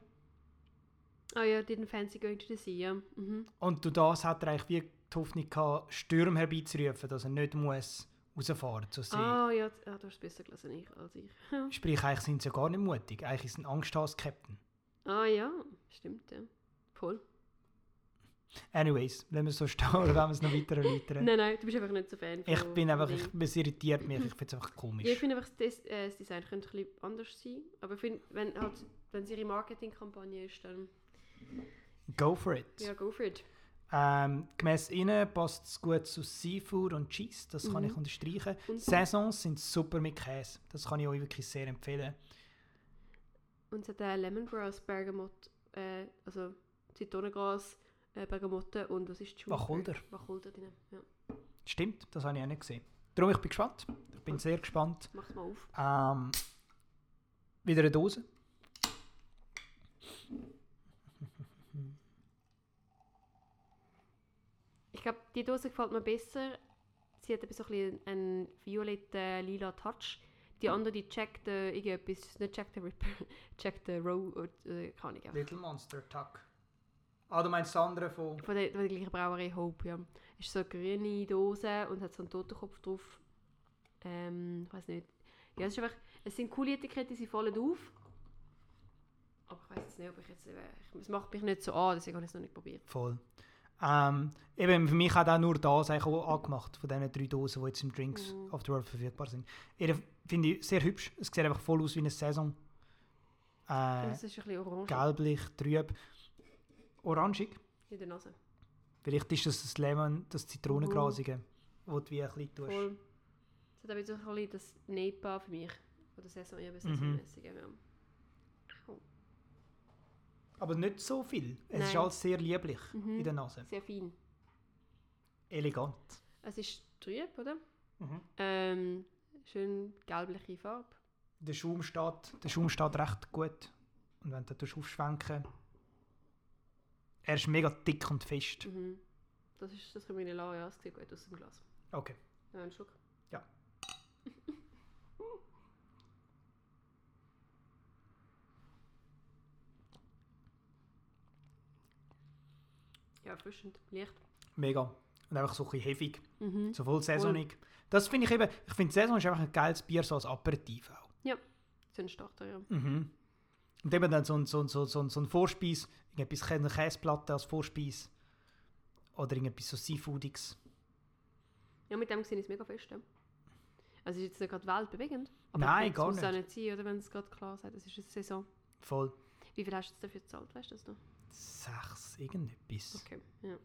Speaker 2: Ah ja, didn't fancy going to the sea, ja. Mhm.
Speaker 3: Und durch das hat er eigentlich wie die Hoffnung gehabt, Stürme herbeizurufen, dass er nicht muss rausfahren zur See.
Speaker 2: Ah ja, du hast es besser gelesen ich, als ich.
Speaker 3: Sprich, eigentlich sind sie ja gar nicht mutig. Eigentlich sind sie Angst als Captain.
Speaker 2: ah ja, stimmt, ja. Voll.
Speaker 3: Anyways, lassen wir es so stehen oder wollen wir es noch weiter erläutern?
Speaker 2: Nein, nein, du bist einfach nicht so Fan von
Speaker 3: ich bin einfach, ich, es irritiert mich, ich finde es einfach komisch.
Speaker 2: Ja, ich finde einfach, das, äh, das Design könnte ein bisschen anders sein. Aber ich finde, wenn, halt, wenn es ihre Marketingkampagne ist, dann
Speaker 3: Go for it.
Speaker 2: ja, go for it.
Speaker 3: Ähm, gemäss ihnen passt es gut zu Seafood und Cheese, das kann
Speaker 2: Mhm.
Speaker 3: ich unterstreichen.
Speaker 2: Und,
Speaker 3: Saisons sind super mit Käse, das kann ich euch wirklich sehr empfehlen.
Speaker 2: und es hat äh, Lemongrass, Bergamot, äh, also Zitronengras, äh, Bergamotte und was ist?
Speaker 3: Wacholder.
Speaker 2: Wacholder drin, ja.
Speaker 3: Stimmt, das habe ich auch nicht gesehen. Darum, ich bin gespannt. Ich bin sehr gespannt.
Speaker 2: Mach's mal auf.
Speaker 3: Ähm, wieder eine Dose.
Speaker 2: Glaube, die Dose gefällt mir besser. Sie hat ein bisschen einen violetten, lila Touch. Die andere, die checkt äh, irgendetwas, nicht Jack the Ripper, Jack the Row, oder, äh, keine Ahnung. einfach.
Speaker 3: Little Monster Tuck. Ah, du meinst das andere von...
Speaker 2: Von der, von der gleichen Brauerei Hope, ja. Ist so eine grüne Dose und hat so einen Totenkopf drauf. Ähm, ich weiß nicht. Ja, es ist einfach, es sind coole Etiketten, sie fallen auf. Aber ich weiß jetzt nicht, ob ich jetzt, äh, ich, es macht mich nicht so an, deswegen habe ich es noch nicht probiert.
Speaker 3: Voll. Ähm, eben, für mich hat auch nur das eigentlich angemacht, von diesen drei Dosen, die jetzt im Drinks
Speaker 2: Mhm.
Speaker 3: of the World verfügbar sind. Jeder finde ich sehr hübsch. Es sieht einfach voll aus wie eine Saison. Äh,
Speaker 2: es ist ein bisschen orange
Speaker 3: gelblich, trüb. Orangig.
Speaker 2: in der Nase.
Speaker 3: Vielleicht ist das das Lemon, das Zitronengrasige, wo du wie ein bisschen tust.
Speaker 2: Voll. Es hat aber auch ein bisschen das Nepa für mich. Oder Saison, ja,
Speaker 3: Mhm.
Speaker 2: saisonmäßig. Ja.
Speaker 3: Aber nicht so viel. Es ist
Speaker 2: Nein.
Speaker 3: alles sehr lieblich
Speaker 2: Mhm.
Speaker 3: in der Nase.
Speaker 2: sehr fein.
Speaker 3: Elegant.
Speaker 2: Es ist trüb, oder?
Speaker 3: Mhm.
Speaker 2: Ähm, schön gelbliche Farbe.
Speaker 3: Der Schaum steht, der Schaum steht recht gut. Und wenn du das aufschwenken er ist mega dick und fest.
Speaker 2: Mhm. Das, ist, das nicht lassen, ja. Es sieht gut aus dem Glas.
Speaker 3: Okay.
Speaker 2: Ja, einen Schluck.
Speaker 3: Ja.
Speaker 2: Ja, erfrischend. Leicht.
Speaker 3: Mega. Und einfach so ein bisschen heftig.
Speaker 2: Mhm.
Speaker 3: So voll saisonig. Das finde ich eben, ich finde Saison ist einfach ein geiles Bier so als Aperitif auch.
Speaker 2: Ein Starter, ja.
Speaker 3: Mhm. Und eben dann so ein, so ein, so ein, so ein, so ein Vorspeis, irgendetwas, eine Käseplatte als Vorspeis. Oder irgendetwas so Seafoodiges.
Speaker 2: Ja, mit dem gesehen ist es mega fest. Ja. Also ist jetzt nicht gerade weltbewegend. Aber
Speaker 3: Nein,
Speaker 2: ich
Speaker 3: gar
Speaker 2: muss auch
Speaker 3: nicht.
Speaker 2: sein, oder wenn es gerade klar sagt, es ist eine Saison.
Speaker 3: Voll.
Speaker 2: Wie viel hast du dafür gezahlt, weißt du das noch?
Speaker 3: Sechs, irgendetwas.
Speaker 2: Okay, ja.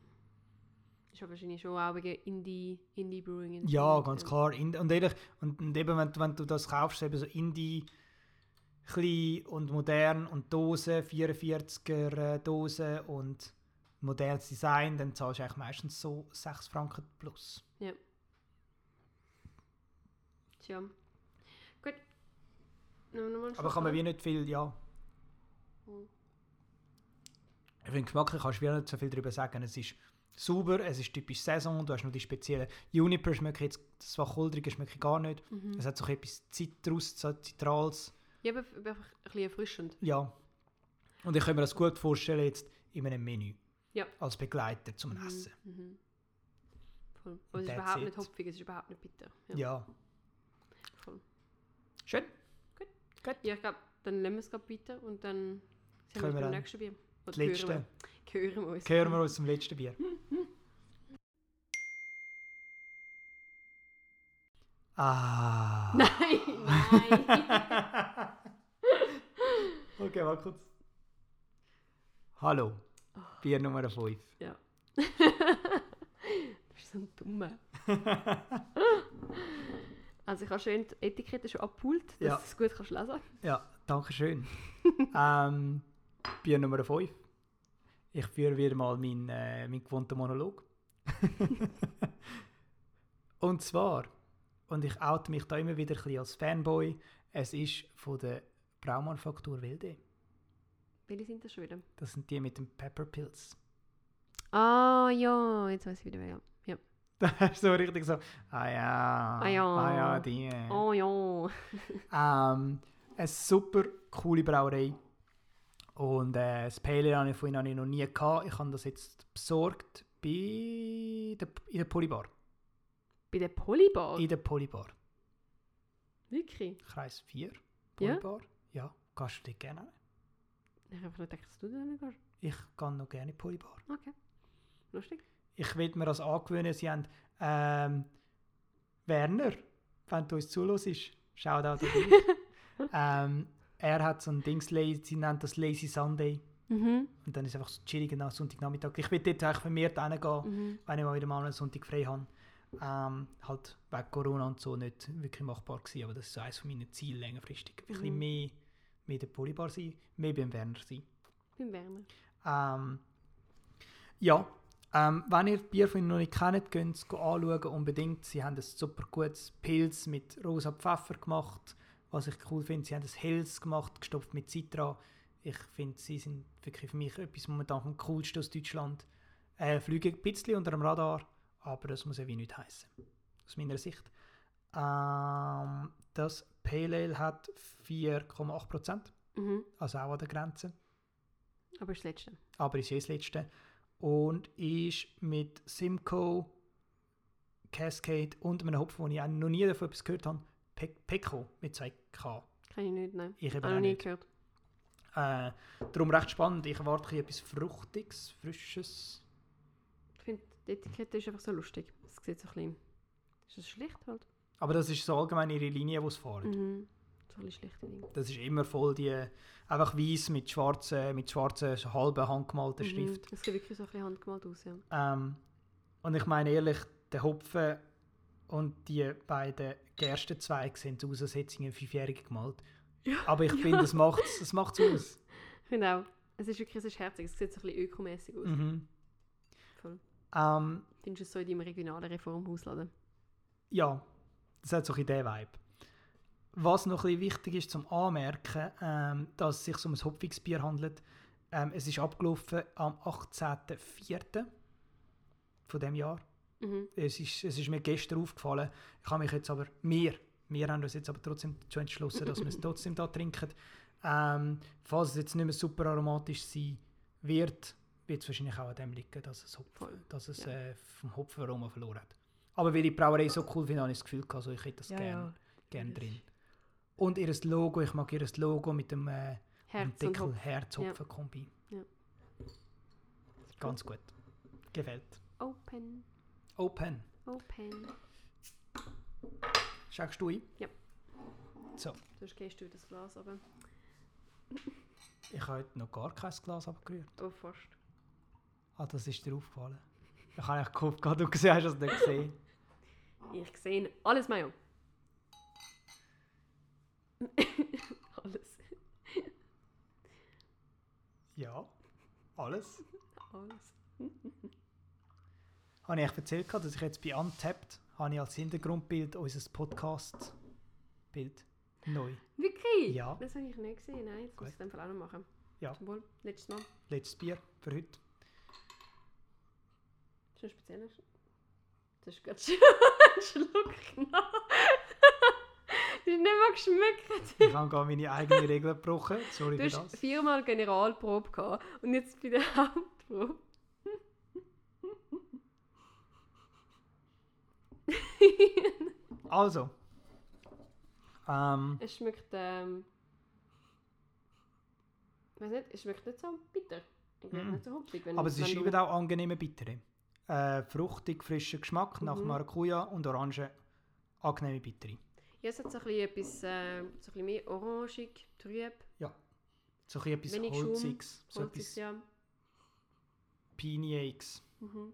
Speaker 2: Ist aber wahrscheinlich schon auch wegen Indie, Indie Brewing.
Speaker 3: Ja, ganz klar. Und, ehrlich, und, und eben, wenn, du- wenn du das kaufst, eben so Indie, klein und modern und Dosen, 44er äh, Dosen und modernes Design, dann zahlst du eigentlich meistens so 6 Franken plus.
Speaker 2: Tja. Gut.
Speaker 3: Aber kann man wie nicht viel, ja.
Speaker 2: Mhm.
Speaker 3: Ich finde, geschmacklich kannst du wie nicht so viel darüber sagen. Es ist sauber, es ist typisch Saison, du hast noch die speziellen Juniper, schmecke jetzt, das Wacholderige schmecke ich gar nicht.
Speaker 2: Mhm.
Speaker 3: Es hat so etwas Zitrus, so Zitrals.
Speaker 2: Ja, aber einfach ein bisschen erfrischend.
Speaker 3: Ja. Und ich kann mir das gut vorstellen jetzt in einem Menü.
Speaker 2: Ja.
Speaker 3: Als Begleiter zum
Speaker 2: Mhm,
Speaker 3: Essen.
Speaker 2: Mhm. Voll. Und es ist überhaupt
Speaker 3: it.
Speaker 2: nicht hopfig, es ist überhaupt nicht bitter. Ja.
Speaker 3: Ja.
Speaker 2: Voll.
Speaker 3: Schön.
Speaker 2: Ja, ich glaube, dann nehmen wir es gerade weiter und dann sehen
Speaker 3: Können
Speaker 2: wir uns beim nächsten Bier.
Speaker 3: Das letzte.
Speaker 2: Hören wir, uns.
Speaker 3: Hören wir uns zum letzten Bier. Ah.
Speaker 2: Nein, nein.
Speaker 3: Okay, warte kurz. Hallo. Bier Nummer 5.
Speaker 2: du bist so ein Dummer. Also ich habe schön die Etikette schon abgepult, dass
Speaker 3: Ja.
Speaker 2: du es gut kannst lesen
Speaker 3: Ja, danke schön. ähm, Bier Nummer 5. Ich führe wieder mal meinen äh, mein gewohnten Monolog. und zwar, und ich oute mich da immer wieder ein bisschen als Fanboy, es ist von der Braumanufaktur Wilde.
Speaker 2: Welche sind das schon wieder?
Speaker 3: Das sind die mit dem Pepperpilz.
Speaker 2: Ah ja, jetzt weiß ich wieder wer. Ja.
Speaker 3: Das ist so richtig so, ah ja,
Speaker 2: Ah ja.
Speaker 3: ah ja die.
Speaker 2: Oh ja.
Speaker 3: Ähm, eine super coole Brauerei. Und äh, das Pale Ale habe ich habe ich noch nie gehabt. Ich habe das jetzt besorgt bei der, in der Polybar.
Speaker 2: Bei der Polybar?
Speaker 3: In der Polybar.
Speaker 2: Wirklich?
Speaker 3: Kreis 4.
Speaker 2: Ja?
Speaker 3: Polybar. Ja. Kannst du dich gerne nehmen?
Speaker 2: Ich habe einfach nicht gedacht, dass du da nicht gehst.
Speaker 3: Ich gehe noch gerne in die Polybar.
Speaker 2: Okay. Lustig.
Speaker 3: Ich will mir das angewöhnen. Sie haben ähm, Werner, wenn du uns zuhörst, schau da dich. ähm, er hat so ein Dings, sie nennt das Lazy Sunday.
Speaker 2: Mhm.
Speaker 3: Und dann ist es einfach so chillig nach Sonntagnachmittag. Ich will dort eigentlich vermehrt hingehen,
Speaker 2: Mhm.
Speaker 3: wenn ich mal wieder mal einen Sonntag frei habe. Ähm, halt wegen Corona und so nicht wirklich machbar gewesen, aber das ist so eines von meinen Zielen längerfristig. Ein bisschen
Speaker 2: Mhm.
Speaker 3: mehr, mehr der Polybar sein, mehr beim Werner sein.
Speaker 2: Beim Werner.
Speaker 3: Ähm, ja, ähm, wenn ihr die Bier von ihnen noch nicht kennt, könnt ihr es anschauen, unbedingt. Sie haben ein super gutes Pilz mit rosa Pfeffer gemacht, was ich cool finde. Sie haben ein Helles gemacht, gestopft mit Citra. Ich finde, sie sind wirklich für mich etwas momentan vom coolsten aus Deutschland. Äh, fliegen ein bisschen unter dem Radar, aber das muss ja wie nicht heißen aus meiner Sicht. Ähm, das Pale Ale hat 4,8%,
Speaker 2: Mhm.
Speaker 3: also auch an der Grenze.
Speaker 2: Aber das letzte.
Speaker 3: aber ist das letzte. Und ist mit Simcoe, Cascade und einem Hopfen, den ich auch noch nie davon etwas gehört habe, Pe Pecco mit 2K.
Speaker 2: Kann ich nicht, nein.
Speaker 3: Ich
Speaker 2: Habe
Speaker 3: auch
Speaker 2: noch nie
Speaker 3: nicht.
Speaker 2: gehört.
Speaker 3: Äh, darum recht spannend. Ich erwarte etwas Fruchtiges, Frisches.
Speaker 2: Ich finde, die Etikette ist einfach so lustig. Es sieht so klein. Ist das schlicht halt?
Speaker 3: Aber das ist so allgemein ihre Linie, die sie fahren.
Speaker 2: Mhm. So ein bisschen schlichte Ding.
Speaker 3: Das ist immer voll die, einfach weiß mit schwarzen, mit schwarzen, so halben handgemalten
Speaker 2: Mhm.
Speaker 3: Schrift.
Speaker 2: Es sieht wirklich so ein bisschen handgemalt aus, ja.
Speaker 3: Ähm, und ich meine ehrlich, der Hopfen und die beiden Gerstenzweige sehen aus, als hätte sie einen Fünfjährigen gemalt. Aber ich finde, das macht es macht's aus.
Speaker 2: Auch, es ist wirklich es ist herzig. Es sieht so ein bisschen ökomäßig aus.
Speaker 3: Mhm.
Speaker 2: Voll.
Speaker 3: Ähm,
Speaker 2: Findest du es so in deinem regionalen Reformhausladen?
Speaker 3: ja, das hat so ein bisschen den Vibe. Was noch ein bisschen wichtig ist zum Anmerken, ähm, dass es sich um ein Hopfungsbier handelt. Ähm, es ist abgelaufen am 18.04. von dem Jahr.
Speaker 2: Mhm.
Speaker 3: Es ist, es ist mir gestern aufgefallen. Ich habe mich jetzt aber, wir, wir haben uns jetzt aber trotzdem dazu entschlossen, dass wir es trotzdem da trinken. Ähm, falls es jetzt nicht mehr super aromatisch sein wird, wird es wahrscheinlich auch an dem liegen, dass es,
Speaker 2: Voll,
Speaker 3: dass es
Speaker 2: ja.
Speaker 3: äh, vom Hopfenaroma verloren hat. Aber weil ich die Brauerei so cool finde, habe ich das Gefühl gehabt, also ich hätte das
Speaker 2: Ja,
Speaker 3: gerne
Speaker 2: ja.
Speaker 3: gern drin. Und ihr Logo, ich mag ihr Logo mit dem äh,
Speaker 2: Herz
Speaker 3: Deckel
Speaker 2: Hopf.
Speaker 3: Herz-Hopfen-Kombi.
Speaker 2: Ja.
Speaker 3: Ganz gut. Gefällt.
Speaker 2: Open,
Speaker 3: Open.
Speaker 2: open.
Speaker 3: Schaust du ein?
Speaker 2: Ja.
Speaker 3: So,
Speaker 2: Sonst gehst du das Glas aber.
Speaker 3: ich habe heute noch gar kein Glas abgerührt.
Speaker 2: Oh, fast.
Speaker 3: Ah, das ist dir aufgefallen. Ich habe eigentlich gehofft, du gesehen hast es nicht gesehen.
Speaker 2: Ich sehe alles Mayo. alles.
Speaker 3: Ja, alles.
Speaker 2: Alles.
Speaker 3: Habe ich euch erzählt, gehabt, dass ich jetzt bei Untapped habe ich als Hintergrundbild unser Podcast-Bild neu.
Speaker 2: Wirklich?
Speaker 3: Ja.
Speaker 2: Das habe ich nicht gesehen. Nein, das muss
Speaker 3: Gut.
Speaker 2: ich in dem Fall auch noch machen.
Speaker 3: Ja.
Speaker 2: Zum Wohl. Letztes Mal.
Speaker 3: Letztes Bier für heute.
Speaker 2: Schon speziell. Das ist gerade schon ein Schluck nach. Das ist nicht mal geschmeckt.
Speaker 3: Ich habe gar meine eigene Regel gebrochen. Sorry
Speaker 2: Du
Speaker 3: für
Speaker 2: hast
Speaker 3: das.
Speaker 2: viermal Generalprobe gehabt und jetzt bei der Hauptprobe.
Speaker 3: Also. Ähm,
Speaker 2: Es schmeckt, ähm. Ich weiß nicht, es schmeckt nicht so bitter.
Speaker 3: Mhm.
Speaker 2: nicht so hopfig.
Speaker 3: Aber es ist eben auch angenehme Bittere. Äh, fruchtig, frischer Geschmack nach
Speaker 2: Mhm.
Speaker 3: Maracuja und Orange. Angenehme Bittere.
Speaker 2: Ja, es hat so ein bisschen etwas, äh, so ein bisschen mehr orangig, trüb,
Speaker 3: So ein bisschen etwas
Speaker 2: Wenig
Speaker 3: Holziges. So
Speaker 2: holzig,
Speaker 3: etwas
Speaker 2: ja.
Speaker 3: Piniex.
Speaker 2: Mhm.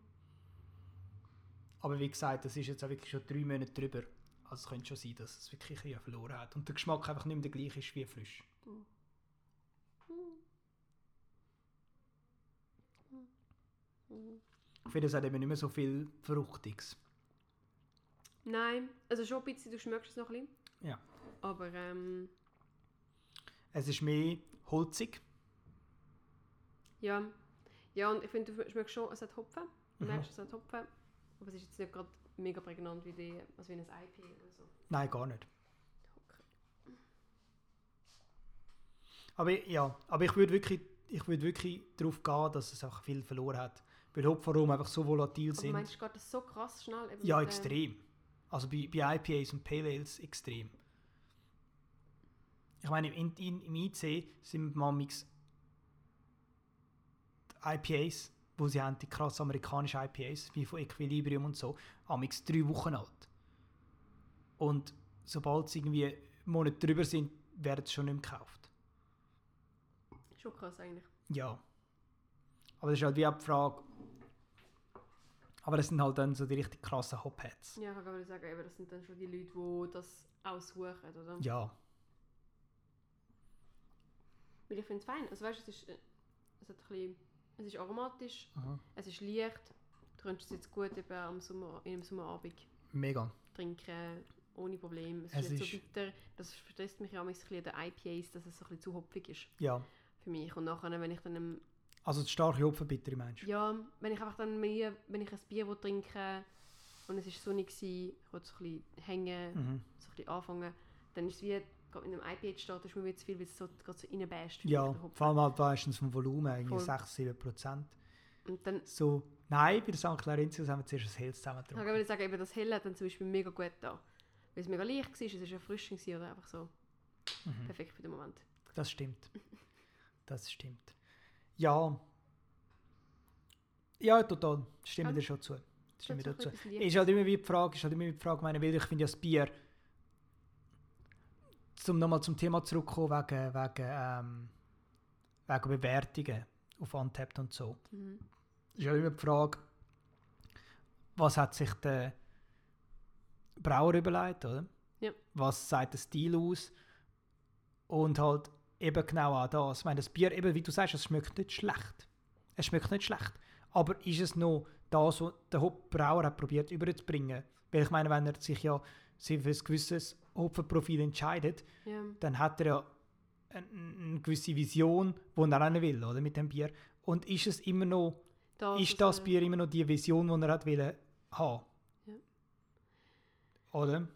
Speaker 3: Aber wie gesagt, das ist jetzt auch wirklich schon drei Monate drüber. Also es könnte schon sein, dass es wirklich ein verloren hat. Und der Geschmack einfach nicht mehr der gleiche ist wie frisch.
Speaker 2: Mhm.
Speaker 3: Ich finde, es hat eben nicht mehr so viel Fruchtiges.
Speaker 2: Nein, also schon ein bisschen, du schmeckst es noch ein bisschen.
Speaker 3: Ja.
Speaker 2: Aber, ähm,
Speaker 3: Es ist mehr holzig.
Speaker 2: ja. Ja, und ich finde, du schmeckst schon, es hat Hopfen. Du
Speaker 3: Mhm.
Speaker 2: merkst, es hat Hopfen. Aber es ist jetzt nicht gerade mega prägnant wie, die, also wie ein IP oder so.
Speaker 3: Nein, gar nicht. Aber ja, aber ich würde wirklich, ich würde wirklich darauf gehen, dass es auch viel verloren hat. Weil Hopfenrum einfach so volatil
Speaker 2: Aber
Speaker 3: sind.
Speaker 2: meinst du, geht das so krass schnell?
Speaker 3: Ja, extrem. Also bei, bei IPAs und Pale Ales extrem. Ich meine, im, in, im IC sind manchmal die IPAs, wo sie haben, die krass amerikanischen IPAs, wie von Equilibrium und so, amix drei Wochen alt. Und sobald sie irgendwie Monate drüber sind, werden sie schon nicht mehr gekauft.
Speaker 2: Schon krass eigentlich.
Speaker 3: Ja, Aber das ist halt wie auch die Frage. Aber das sind halt dann so die richtig krassen Hopheads.
Speaker 2: Ja, ich kann sagen, eben, das sind dann schon die Leute, die das aussuchen, oder?
Speaker 3: Ja.
Speaker 2: Weil ich finde es fein. Also weißt du, es ist, äh, es, hat ein bisschen, es ist aromatisch,
Speaker 3: Aha.
Speaker 2: es ist leicht. Du könntest es jetzt gut eben am Sommer, in einem Sommerabend
Speaker 3: Mega.
Speaker 2: trinken, ohne Probleme. Es,
Speaker 3: Es
Speaker 2: ist nicht so bitter. Das stresst mich auch ein bisschen den IPAs, dass es so ein bisschen zu hopfig ist
Speaker 3: Ja.
Speaker 2: für mich. Und nachher, wenn ich dann im
Speaker 3: Also die starke Hopfenbittere meinst du?
Speaker 2: Ja, wenn ich einfach dann mehr, wenn ich ein Bier will trinken und es war sonnig, gewesen, ich wollte so ein bisschen hängen,
Speaker 3: Mhm.
Speaker 2: so ein bisschen anfangen, dann ist es wie, gerade mit einem IPA steht, ist mir wie zu viel, weil es so, gerade so reinbäscht. finde
Speaker 3: Ja,
Speaker 2: ich,
Speaker 3: vor allem halt meistens vom Volumen, irgendwie
Speaker 2: Voll.
Speaker 3: 6, 7 Prozent.
Speaker 2: Und dann,
Speaker 3: So, nein, bei der St. Clarensis haben wir zuerst ein Helles zusammen
Speaker 2: ich
Speaker 3: getrunken.
Speaker 2: würde sagen, eben das Helle hat dann zum Beispiel mega gut da. Weil es mega leicht war, es war erfrischend oder einfach so
Speaker 3: Mhm.
Speaker 2: perfekt für den Moment.
Speaker 3: Das stimmt. Das stimmt. Ja. Ja, total. Stimme
Speaker 2: Ja.
Speaker 3: dir schon zu. Stimme
Speaker 2: Das
Speaker 3: dir
Speaker 2: ist
Speaker 3: halt immer wie die Frage, ist halt immer wie die Frage, meine, weil ich finde ja das Bier, zum nochmal zum Thema zurückkommen, wegen, wegen, ähm, wegen Bewertungen auf Untapped und so.
Speaker 2: Mhm.
Speaker 3: ist ja immer die Frage, was hat sich der Brauer überlegt, oder?
Speaker 2: Ja.
Speaker 3: Was sagt der Stil aus? Und halt eben genau auch das. Ich meine, das Bier, eben wie du sagst, es schmeckt nicht schlecht. Es schmeckt nicht schlecht. Aber ist es noch das, was der Hop- Brauer hat probiert überzubringen? Weil ich meine, wenn er sich ja für ein gewisses Hopfenprofil entscheidet,
Speaker 2: Ja.
Speaker 3: dann hat er ja eine, gewisse Vision, die er auch will, oder, mit dem Bier. Und ist es immer noch
Speaker 2: Das,
Speaker 3: ist das
Speaker 2: er-
Speaker 3: Bier immer noch die Vision, die er hat wollen haben?
Speaker 2: Ja.
Speaker 3: Oder?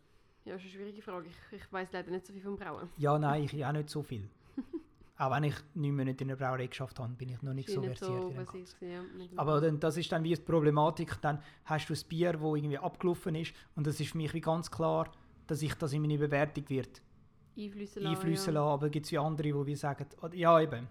Speaker 2: Ja, das ist eine schwierige Frage. Ich, ich weiß leider nicht so viel vom Brauen.
Speaker 3: Ja, nein, ich auch nicht so viel. auch wenn ich neun Monate in der Brauerei geschafft habe, bin ich noch nicht
Speaker 2: Ich
Speaker 3: so versiert.
Speaker 2: so
Speaker 3: in dem. Ganzen.
Speaker 2: Ja,
Speaker 3: Aber dann, das ist dann wie die Problematik, dann hast du ein Bier, das irgendwie abgelaufen ist und das ist für mich wie ganz klar, dass ich das in meine Bewertung wird
Speaker 2: einflüssen lassen. ja.
Speaker 3: aber gibt es wie andere, die wie sagen, oder- ja eben.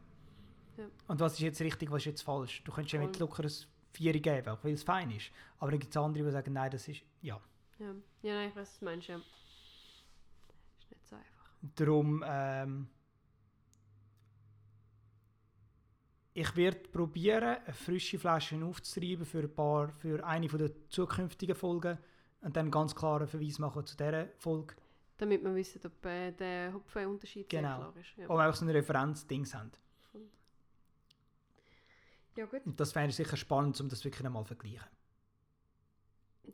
Speaker 2: Ja.
Speaker 3: Und was ist jetzt richtig, was ist jetzt falsch? Du könntest ja mit locker ein Vier geben, weil es fein ist. Aber dann gibt es andere, die sagen, nein, das ist, ja.
Speaker 2: Ja. ja, nein, ich weiß, was du meinst, ja. Ist nicht so einfach.
Speaker 3: Darum, ähm, ich werde probieren, eine frische Flasche aufzutreiben für, ein paar, für eine der zukünftigen Folgen und dann ganz klar einen Verweis machen zu dieser Folge,
Speaker 2: Damit wir wissen, ob äh, der Hopfenunterschied sehr
Speaker 3: Genau.
Speaker 2: klar ist. Ja,
Speaker 3: wo wir auch so ein Referenzdings haben.
Speaker 2: ja gut.
Speaker 3: Und das fände ich sicher spannend, um das wirklich einmal zu vergleichen.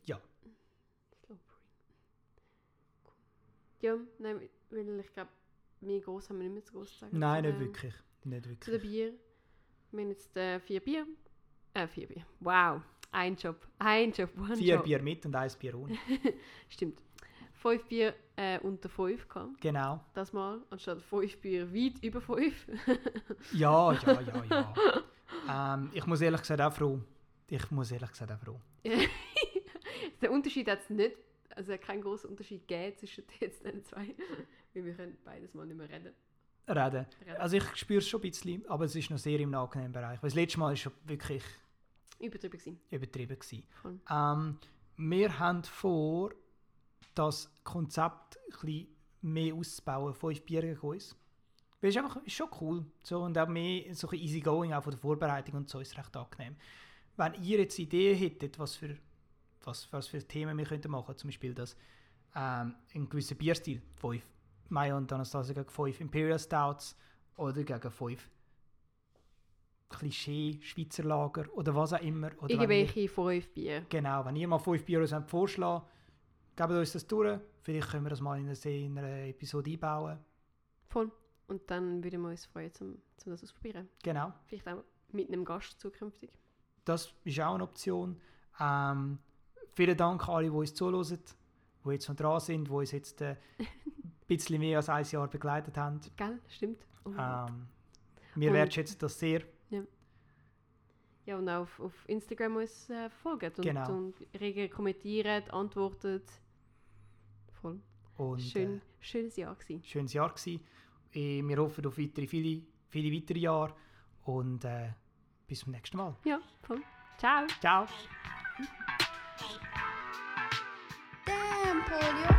Speaker 3: Ja.
Speaker 2: Cool. Ja, nein, weil ich glaube, mehr groß haben wir nicht mehr zu groß zu sagen.
Speaker 3: nein,
Speaker 2: zu
Speaker 3: nicht wirklich. Nicht
Speaker 2: Zu den
Speaker 3: wirklich.
Speaker 2: Bier. Wir haben jetzt äh, vier Bier. Äh, vier Bier. Wow. Ein Job. Ein Job. One
Speaker 3: Vier
Speaker 2: Job.
Speaker 3: Bier mit und eins Bier ohne.
Speaker 2: Stimmt. Fünf Bier äh, unter fünf gehabt.
Speaker 3: Genau.
Speaker 2: Das mal. Anstatt fünf Bier weit über fünf.
Speaker 3: Ja, ja, ja, ja. ähm, ich muss ehrlich gesagt auch froh. Ich muss ehrlich gesagt auch froh.
Speaker 2: Der Unterschied hat es nicht, also keinen großen Unterschied gegeben zwischen jetzt den zwei, weil wir können beides mal nicht mehr reden.
Speaker 3: Reden.
Speaker 2: reden.
Speaker 3: Also ich spüre es schon ein bisschen, aber es ist noch sehr im angenehmen Bereich. Weil das letzte Mal war schon wirklich
Speaker 2: Übertrieben gewesen.
Speaker 3: übertrieben. Gewesen.
Speaker 2: Voll.
Speaker 3: Ähm, wir haben vor, das Konzept ein mehr auszubauen. Fünf Bier gegen uns. Weil es ist einfach ist schon cool. So, und auch mehr so ein bisschen easygoing, auch von der Vorbereitung und so ist recht angenehm. Wenn ihr jetzt Ideen hättet, was für, was, was für Themen wir könnten machen, zum Beispiel das ähm, einen gewissen Bierstil, fünf Maya und Anastasia gegen fünf Imperial Stouts oder gegen fünf Klischee Schweizer Lager oder was auch immer. Oder
Speaker 2: Irgendwelche fünf Bier.
Speaker 3: Genau, wenn ihr mal 5 Bier uns vorschlagen gebt uns das durch. Vielleicht können wir das mal in einer, in einer Episode einbauen.
Speaker 2: Voll. Und dann würden wir uns freuen, zum, zum das ausprobieren.
Speaker 3: Genau,
Speaker 2: Vielleicht auch mit einem Gast zukünftig.
Speaker 3: das ist auch eine Option. Ähm, vielen Dank an alle, die uns zuhören, die jetzt noch dran sind, die uns jetzt äh, bisschen mehr als ein Jahr begleitet haben.
Speaker 2: Gell? Stimmt. Oh.
Speaker 3: Ähm, wir
Speaker 2: Und-
Speaker 3: wertschätzen das sehr.
Speaker 2: Ja, und auch auf, auf Instagram uns äh, folgt und,
Speaker 3: Genau.
Speaker 2: und rege kommentiert, antwortet. Voll.
Speaker 3: Und,
Speaker 2: Schön,
Speaker 3: Äh,
Speaker 2: schönes Jahr gewesen.
Speaker 3: schönes Jahr gewesen. Äh, Wir hoffen auf weitere, viele, viele weitere Jahre. Und äh, bis zum nächsten Mal.
Speaker 2: Ja, voll. Ciao.
Speaker 3: Ciao!
Speaker 1: Damn, Polio.